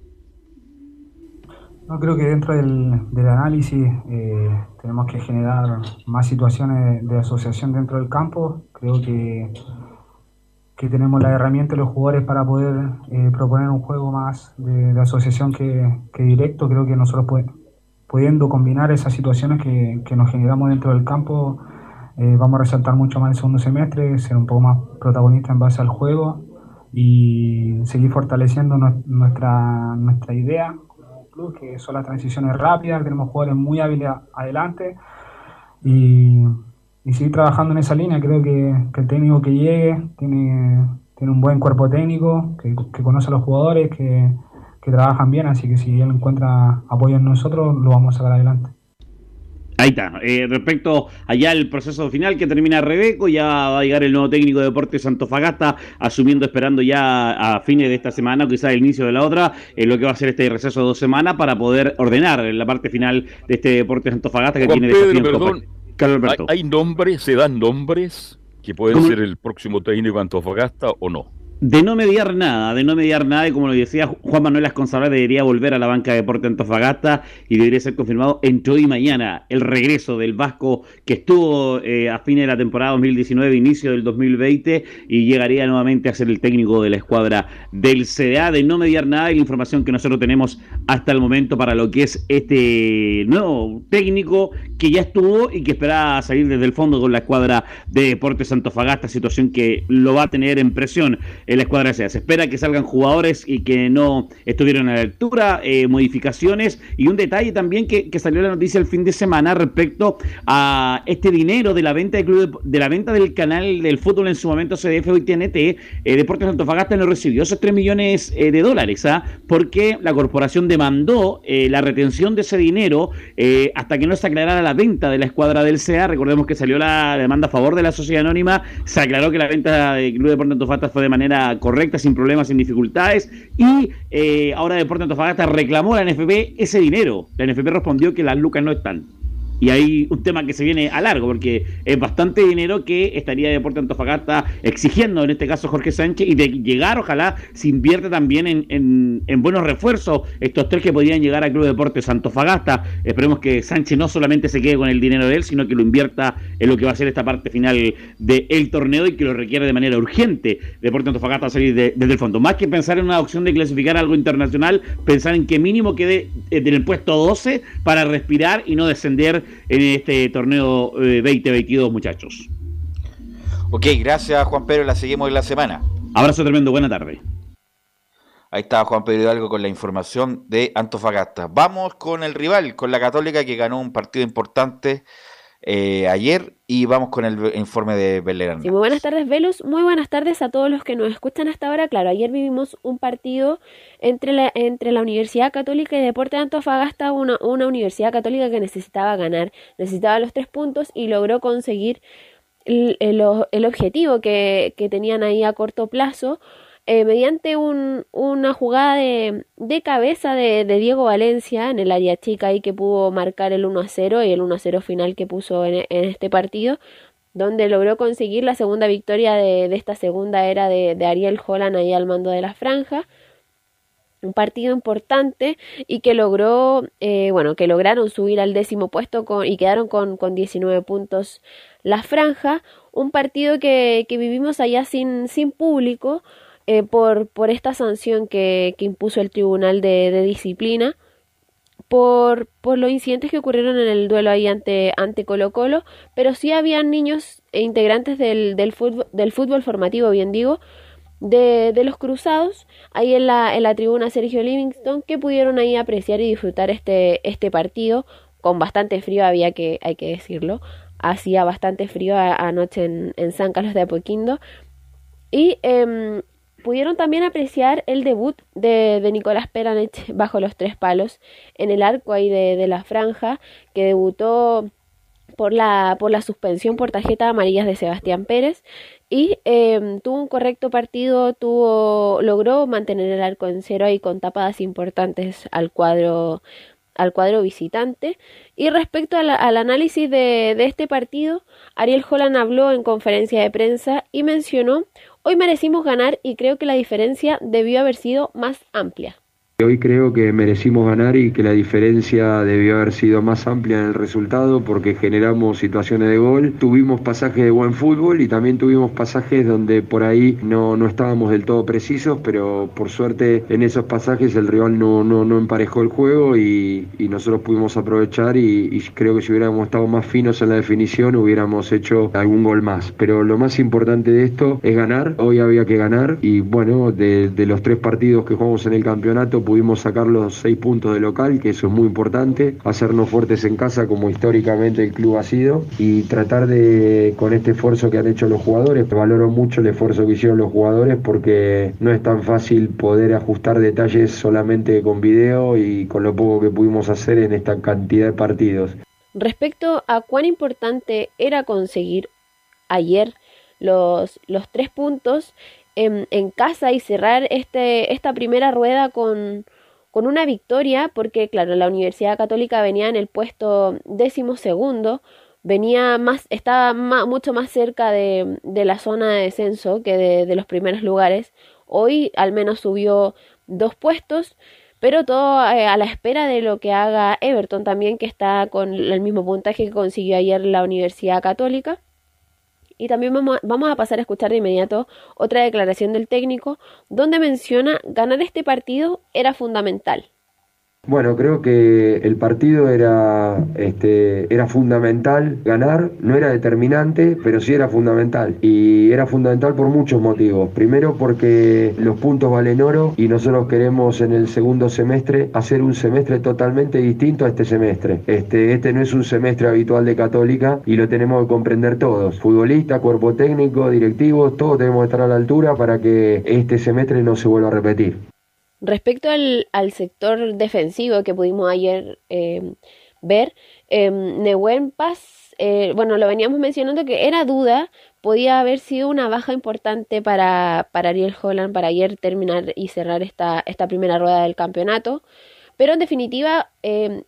S18: No, creo que dentro del, análisis eh, tenemos que generar más situaciones de asociación dentro del campo. Creo que, que tenemos la herramienta los jugadores para poder eh, proponer un juego más de, asociación que, directo. Creo que nosotros pudiendo combinar esas situaciones que nos generamos dentro del campo, eh, vamos a resaltar mucho más el segundo semestre, ser un poco más protagonista en base al juego y seguir fortaleciendo nuestra, nuestra idea como club, que son las transiciones rápidas, tenemos jugadores muy hábiles adelante y, seguir trabajando en esa línea. Creo que, el técnico que llegue tiene, tiene un buen cuerpo técnico, que, conoce a los jugadores, que, que trabajan bien, así que si él encuentra apoyo en nosotros, lo vamos a sacar adelante.
S6: Ahí está. Eh, respecto allá al proceso final que termina Rebeco, ya va a llegar el nuevo técnico de Deportes Santofagasta, asumiendo, esperando ya a fines de esta semana o quizás el inicio de la otra, eh, lo que va a ser este receso de dos semanas para poder ordenar la parte final de este Deportes Santofagasta que tiene
S2: Pedro, perdón, ¿Hay, nombres, se dan nombres que pueden ser el próximo técnico de Antofagasta o no?
S6: De no mediar nada, de no mediar nada, y como lo decía Juan Manuel Asconzabal, debería volver a la banca de Deporte Antofagasta y debería ser confirmado entre hoy y mañana el regreso del Vasco que estuvo eh, a fines de la temporada 2019, inicio del 2020, y llegaría nuevamente a ser el técnico de la escuadra del CDA. De no mediar nada y la información que nosotros tenemos hasta el momento para lo que es este nuevo técnico que ya estuvo y que espera salir desde el fondo con la escuadra de Deportes Antofagasta, situación que lo va a tener en presión la escuadra sea. Se espera que salgan jugadores y que no estuvieron a la altura, eh, modificaciones y un detalle también que, salió la noticia el fin de semana respecto a este dinero de la venta del club de, la venta del canal del fútbol en su momento CDF hoy TNT, eh, Deportes Antofagasta no recibió esos 3 millones eh, de dólares, ¿ah? porque la corporación demandó la retención de ese dinero hasta que no se aclarara la venta de la escuadra del CA. Recordemos que salió la demanda a favor de la sociedad anónima, se aclaró que la venta del Club Deportes Antofagasta fue de manera correcta, sin problemas, sin dificultades. Y eh, ahora Deportes Antofagasta reclamó a la NFP ese dinero. La NFP respondió que las lucas no están. Y hay un tema que se viene a largo, porque es bastante dinero que estaría Deporte Antofagasta exigiendo, en este caso Jorge Sánchez, y de llegar, ojalá, se invierte también en, buenos refuerzos, estos tres que podrían llegar al Club Deportes Antofagasta. Esperemos que Sánchez no solamente se quede con el dinero de él, sino que lo invierta en lo que va a ser esta parte final del torneo y que lo requiere de manera urgente. Deporte Antofagasta a salir desde el fondo. Más que pensar en una opción de clasificar algo internacional, pensar en que mínimo quede en el puesto 12 para respirar y no descender en este torneo 2022, eh, muchachos.
S9: Ok, gracias Juan Pedro, la seguimos en la semana.
S6: Abrazo tremendo, buena tarde.
S9: Ahí está Juan Pedro Hidalgo con la información de Antofagasta. Vamos con el rival, con la Católica que ganó un partido importante eh, ayer y vamos con el informe de Belerán.
S5: muy buenas tardes, Velus. Muy buenas tardes a todos los que nos escuchan hasta ahora. Claro, ayer vivimos un partido entre la, entre la Universidad Católica y Deporte de Antofagasta, una, una universidad católica que necesitaba ganar, necesitaba los tres puntos y logró conseguir el, el, objetivo que, que tenían ahí a corto plazo eh, mediante un, una jugada de, de cabeza de, Diego Valencia en el área chica y que pudo marcar el 1 a 0 y el 1 a 0 final que puso en, este partido, donde logró conseguir la segunda victoria de, esta segunda era de, Ariel Holland ahí al mando de la franja. Un partido importante y que logró, eh, bueno, que lograron subir al décimo puesto con, y quedaron con, con 19 puntos la franja, un partido que, vivimos allá sin público, eh, por, por esta sanción que, que impuso el Tribunal de, Disciplina, por, por, los incidentes que ocurrieron en el duelo ahí ante, ante Colo Colo, pero sí habían niños e integrantes del, del, fútbol, del fútbol formativo, bien digo, de, de, los cruzados, ahí en la, en la tribuna Sergio Livingston, que pudieron ahí apreciar y disfrutar este, este partido, con bastante frío había que, hay que decirlo, hacía bastante frío anoche en, San Carlos de Apoquindo. Y em, pudieron también apreciar el debut de, Nicolás Peranich [LAUGHS] bajo los tres palos en el arco ahí de, la franja, que debutó por la, por la suspensión por tarjeta amarillas de Sebastián Pérez y em, tuvo un correcto partido, tuvo, logró mantener el arco en cero ahí con tapadas importantes al cuadro al cuadro visitante. Y respecto al análisis de, de este partido, Ariel Holland habló en conferencia de prensa y mencionó Hoy merecimos ganar y creo que la diferencia debió haber sido más amplia.
S19: Hoy creo que merecimos ganar y que la diferencia debió haber sido más amplia en el resultado porque generamos situaciones de gol, tuvimos pasajes de buen fútbol y también tuvimos pasajes donde por ahí no, no estábamos del todo precisos, pero por suerte en esos pasajes el rival no, no, no emparejó el juego y, nosotros pudimos aprovechar y, creo que si hubiéramos estado más finos en la definición hubiéramos hecho algún gol más. Pero lo más importante de esto es ganar, hoy había que ganar y bueno, de, de los tres partidos que jugamos en el campeonato, pudimos sacar los seis puntos de local, que eso es muy importante, hacernos fuertes en casa como históricamente el club ha sido y tratar de, con este esfuerzo que han hecho los jugadores, valoro mucho el esfuerzo que hicieron los jugadores porque no es tan fácil poder ajustar detalles solamente con video y con lo poco que pudimos hacer en esta cantidad de partidos.
S5: Respecto a cuán importante era conseguir ayer los, los tres puntos, en, casa y cerrar este, esta primera rueda con, con una victoria, porque claro, la Universidad Católica venía en el puesto décimo segundo, venía más, estaba mucho más cerca de, de, la zona de descenso que de, de, los primeros lugares. Hoy al menos subió dos puestos, pero todo eh, a la espera de lo que haga Everton también, que está con el mismo puntaje que consiguió ayer la Universidad Católica. Y también vamos a, pasar a escuchar de inmediato otra declaración del técnico donde menciona ganar este partido era fundamental.
S19: Bueno, creo que el partido era, este, era fundamental ganar, no era determinante, pero sí era fundamental. Y era fundamental por muchos motivos. Primero porque los puntos valen oro y nosotros queremos en el segundo semestre hacer un semestre totalmente distinto a este semestre. Este, este no es un semestre habitual de Católica y lo tenemos que comprender todos. Futbolistas, cuerpo técnico, directivos, todos tenemos que estar a la altura para que este semestre no se vuelva a repetir.
S5: Respecto al, sector defensivo que pudimos ayer em, ver, eh, Paz, eh, bueno, lo veníamos mencionando que era duda, podía haber sido una baja importante para, para Ariel Holland para ayer terminar y cerrar esta, esta primera rueda del campeonato. Pero en definitiva, eh,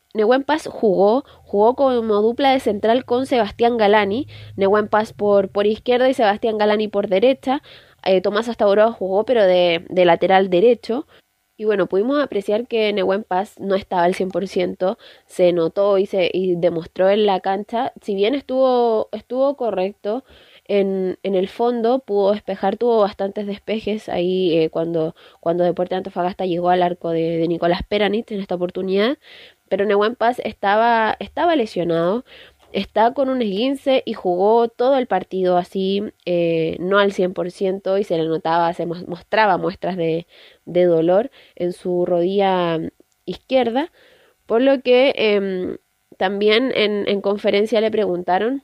S5: Paz jugó, jugó como dupla de central con Sebastián Galani, Nehuen Paz por, por izquierda y Sebastián Galani por derecha. Eh, Tomás Astauro jugó pero de, de, lateral derecho. Y bueno, pudimos apreciar que Nehuen Paz no estaba al 100%, se notó y, se, y demostró en la cancha, si bien estuvo, estuvo correcto, en, en el fondo pudo despejar, tuvo bastantes despejes ahí eh, cuando, cuando Deporte Antofagasta llegó al arco de, de Nicolás Peranit en esta oportunidad, pero Nehuen Paz estaba, estaba lesionado, está con un esguince y jugó todo el partido así, eh, no al 100% y se le notaba, se mostraba muestras de, de dolor en su rodilla izquierda, por lo que em, también en, en, conferencia le preguntaron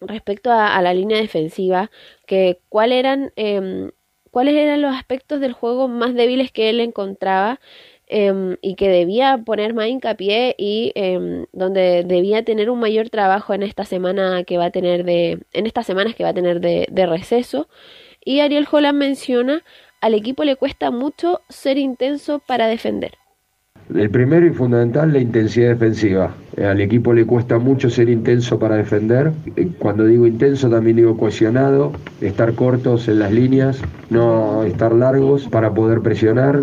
S5: respecto a, la línea defensiva que cuál eran, em, cuáles eran los aspectos del juego más débiles que él encontraba Em, y que debía poner más hincapié y em, donde debía tener un mayor trabajo en esta semana que va a tener de en estas semanas que va a tener de, receso y Ariel Holland menciona al equipo le cuesta mucho ser intenso para defender
S19: el primero y fundamental, la intensidad defensiva. Eh, al equipo le cuesta mucho ser intenso para defender. Eh, cuando digo intenso también digo cohesionado, estar cortos en las líneas, no estar largos para poder presionar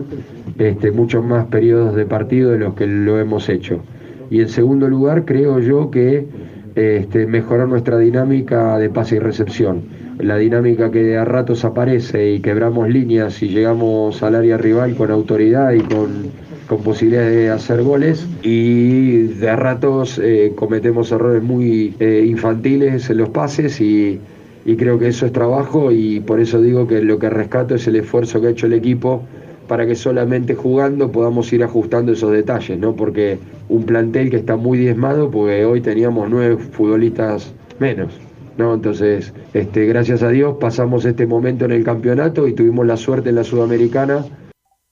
S19: este, muchos más periodos de partido de los que lo hemos hecho. Y en segundo lugar, creo yo que este, mejorar nuestra dinámica de pase y recepción. La dinámica que a ratos aparece y quebramos líneas y llegamos al área rival con autoridad y con con posibilidades de hacer goles y de ratos eh, cometemos errores muy eh, infantiles en los pases y, creo que eso es trabajo y por eso digo que lo que rescato es el esfuerzo que ha hecho el equipo para que solamente jugando podamos ir ajustando esos detalles, ¿no? Porque un plantel que está muy diezmado, porque hoy teníamos nueve futbolistas menos. ¿no? Entonces, este, gracias a Dios pasamos este momento en el campeonato y tuvimos la suerte en la Sudamericana.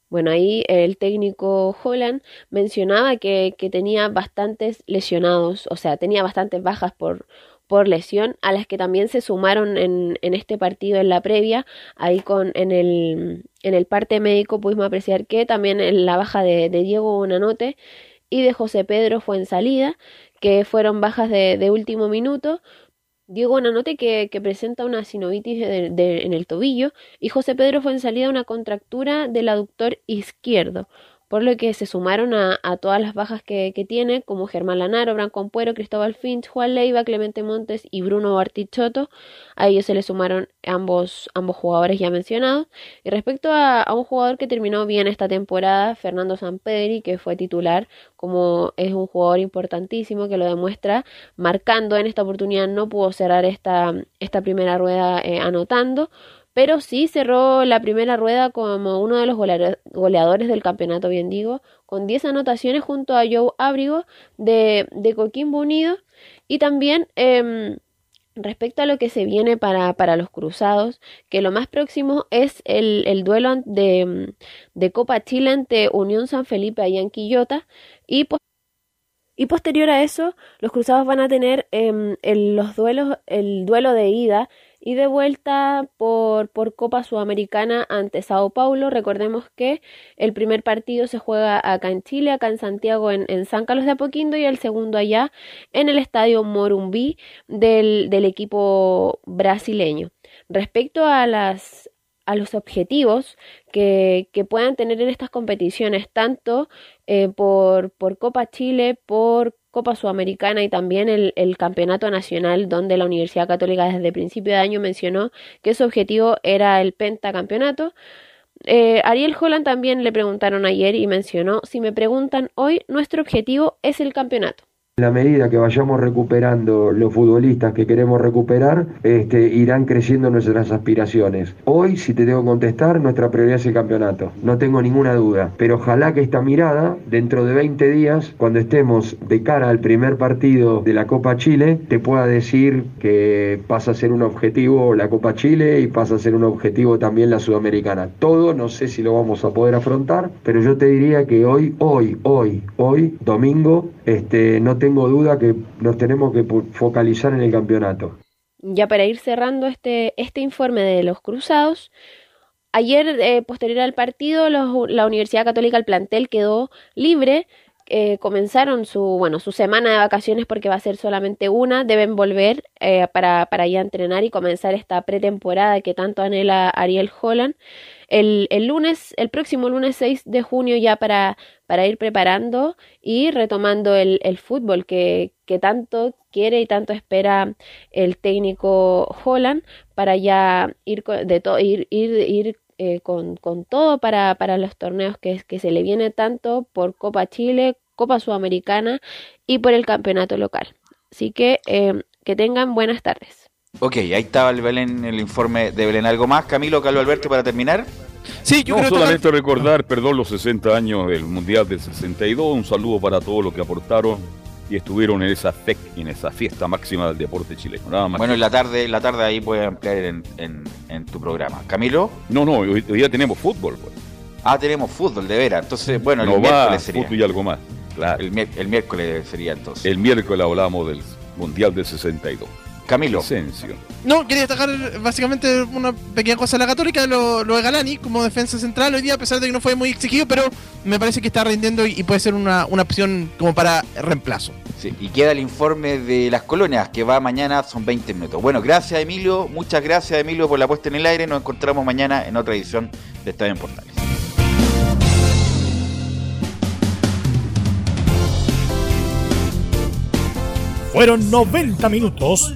S5: Bueno, ahí el técnico Holland mencionaba que, que tenía bastantes lesionados, o sea, tenía bastantes bajas por, por lesión, a las que también se sumaron en, en este partido en la previa. Ahí con en el, en el parte médico pudimos apreciar que también en la baja de, Diego Bonanote y de José Pedro fue en salida, que fueron bajas de, último minuto. Diego Bonanote que, que presenta una sinovitis de- en el tobillo y José Pedro fue en salida una contractura del aductor izquierdo, por lo que se sumaron a, todas las bajas que, tiene, como Germán Lanaro, Branco Ampuero, Cristóbal Finch, Juan Leiva, Clemente Montes y Bruno Bartichotto. A ellos se le sumaron ambos, ambos jugadores ya mencionados. Y respecto a, a un jugador que terminó bien esta temporada, Fernando Sampedri, que fue titular, como es un jugador importantísimo que lo demuestra, marcando en esta oportunidad, no pudo cerrar esta, esta primera rueda eh, anotando, pero sí cerró la primera rueda como uno de los golea- goleadores del campeonato, bien digo, con 10 anotaciones junto a Joe Abrigo de, Coquimbo Unido. Y también em, respecto a lo que se viene para, para los cruzados, que lo más próximo es el, el duelo de, de Copa Chile ante Unión San Felipe allá en Quillota. Y y posterior a eso, los cruzados van a tener em, el, los duelos, el duelo de ida y de vuelta por, por Copa Sudamericana ante Sao Paulo. Recordemos que el primer partido se juega acá en Chile, acá en Santiago, en, en San Carlos de Apoquindo, y el segundo allá en el estadio Morumbí del, del equipo brasileño. Respecto a las a los objetivos que, que puedan tener en estas competiciones, tanto eh, por, por Copa Chile, por Copa Sudamericana y también el, Campeonato Nacional, donde la Universidad Católica desde principio de año mencionó que su objetivo era el pentacampeonato. Eh, Ariel Holland también le preguntaron ayer y mencionó, si me preguntan hoy, nuestro objetivo es el campeonato.
S19: La medida que vayamos recuperando los futbolistas que queremos recuperar, este, irán creciendo nuestras aspiraciones. Hoy, si te tengo que contestar, nuestra prioridad es el campeonato. No tengo ninguna duda. Pero ojalá que esta mirada, dentro de 20 días, cuando estemos de cara al primer partido de la Copa Chile, te pueda decir que pasa a ser un objetivo la Copa Chile y pasa a ser un objetivo también la Sudamericana. Todo, no sé si lo vamos a poder afrontar, pero yo te diría que hoy, hoy, hoy, hoy, domingo, este, no tengo duda que nos tenemos que focalizar en el campeonato.
S5: Ya para ir cerrando este, este informe de los cruzados, ayer, eh, posterior al partido, la Universidad Católica, el plantel quedó libre. eh, comenzaron su, bueno, su semana de vacaciones porque va a ser solamente una. Deben volver eh, para, para ya entrenar y comenzar esta pretemporada que tanto anhela Ariel Holland. El, el lunes, el próximo lunes 6 de junio ya para, para ir preparando y retomando el, el fútbol que, que tanto quiere y tanto espera el técnico Holland para ya ir de to- ir, ir, ir eh, con, con todo para, para los torneos que, que se le viene tanto por Copa Chile, Copa Sudamericana y por el campeonato local. Así que eh, que tengan buenas tardes.
S9: Ok, ahí estaba el Belén, el informe de Belén. ¿Algo más, Camilo, Carlos Alberto, para terminar?
S8: Sí, yo
S2: no,
S8: creo
S2: solamente recordar, perdón, los 60 años del Mundial del 62. Un saludo para todos los que aportaron y estuvieron en esa FEC, en esa fiesta máxima del deporte chileno. Nada más.
S9: Bueno, en la tarde, en la tarde ahí puedes ampliar en, en- en tu programa. ¿Camilo?
S2: No, no, hoy, hoy día tenemos fútbol. Pues.
S9: Ah, tenemos fútbol, de veras. Entonces, bueno, el
S2: no va
S9: miércoles sería.
S2: fútbol y algo más. Claro.
S9: El, el miércoles sería entonces.
S2: El miércoles hablamos del Mundial del 62.
S9: Camilo.
S8: No, quería destacar básicamente una pequeña cosa de la Católica, lo, lo de Galani como defensa central hoy día, a pesar de que no fue muy exigido, pero me parece que está rindiendo y, y puede ser una, una opción como para reemplazo.
S9: Sí, y queda el informe de las colonias que va mañana, son 20 minutos. Bueno, gracias Emilio, muchas gracias Emilio por la puesta en el aire. Nos encontramos mañana en otra edición de Estadio en Portales.
S1: Fueron 90 minutos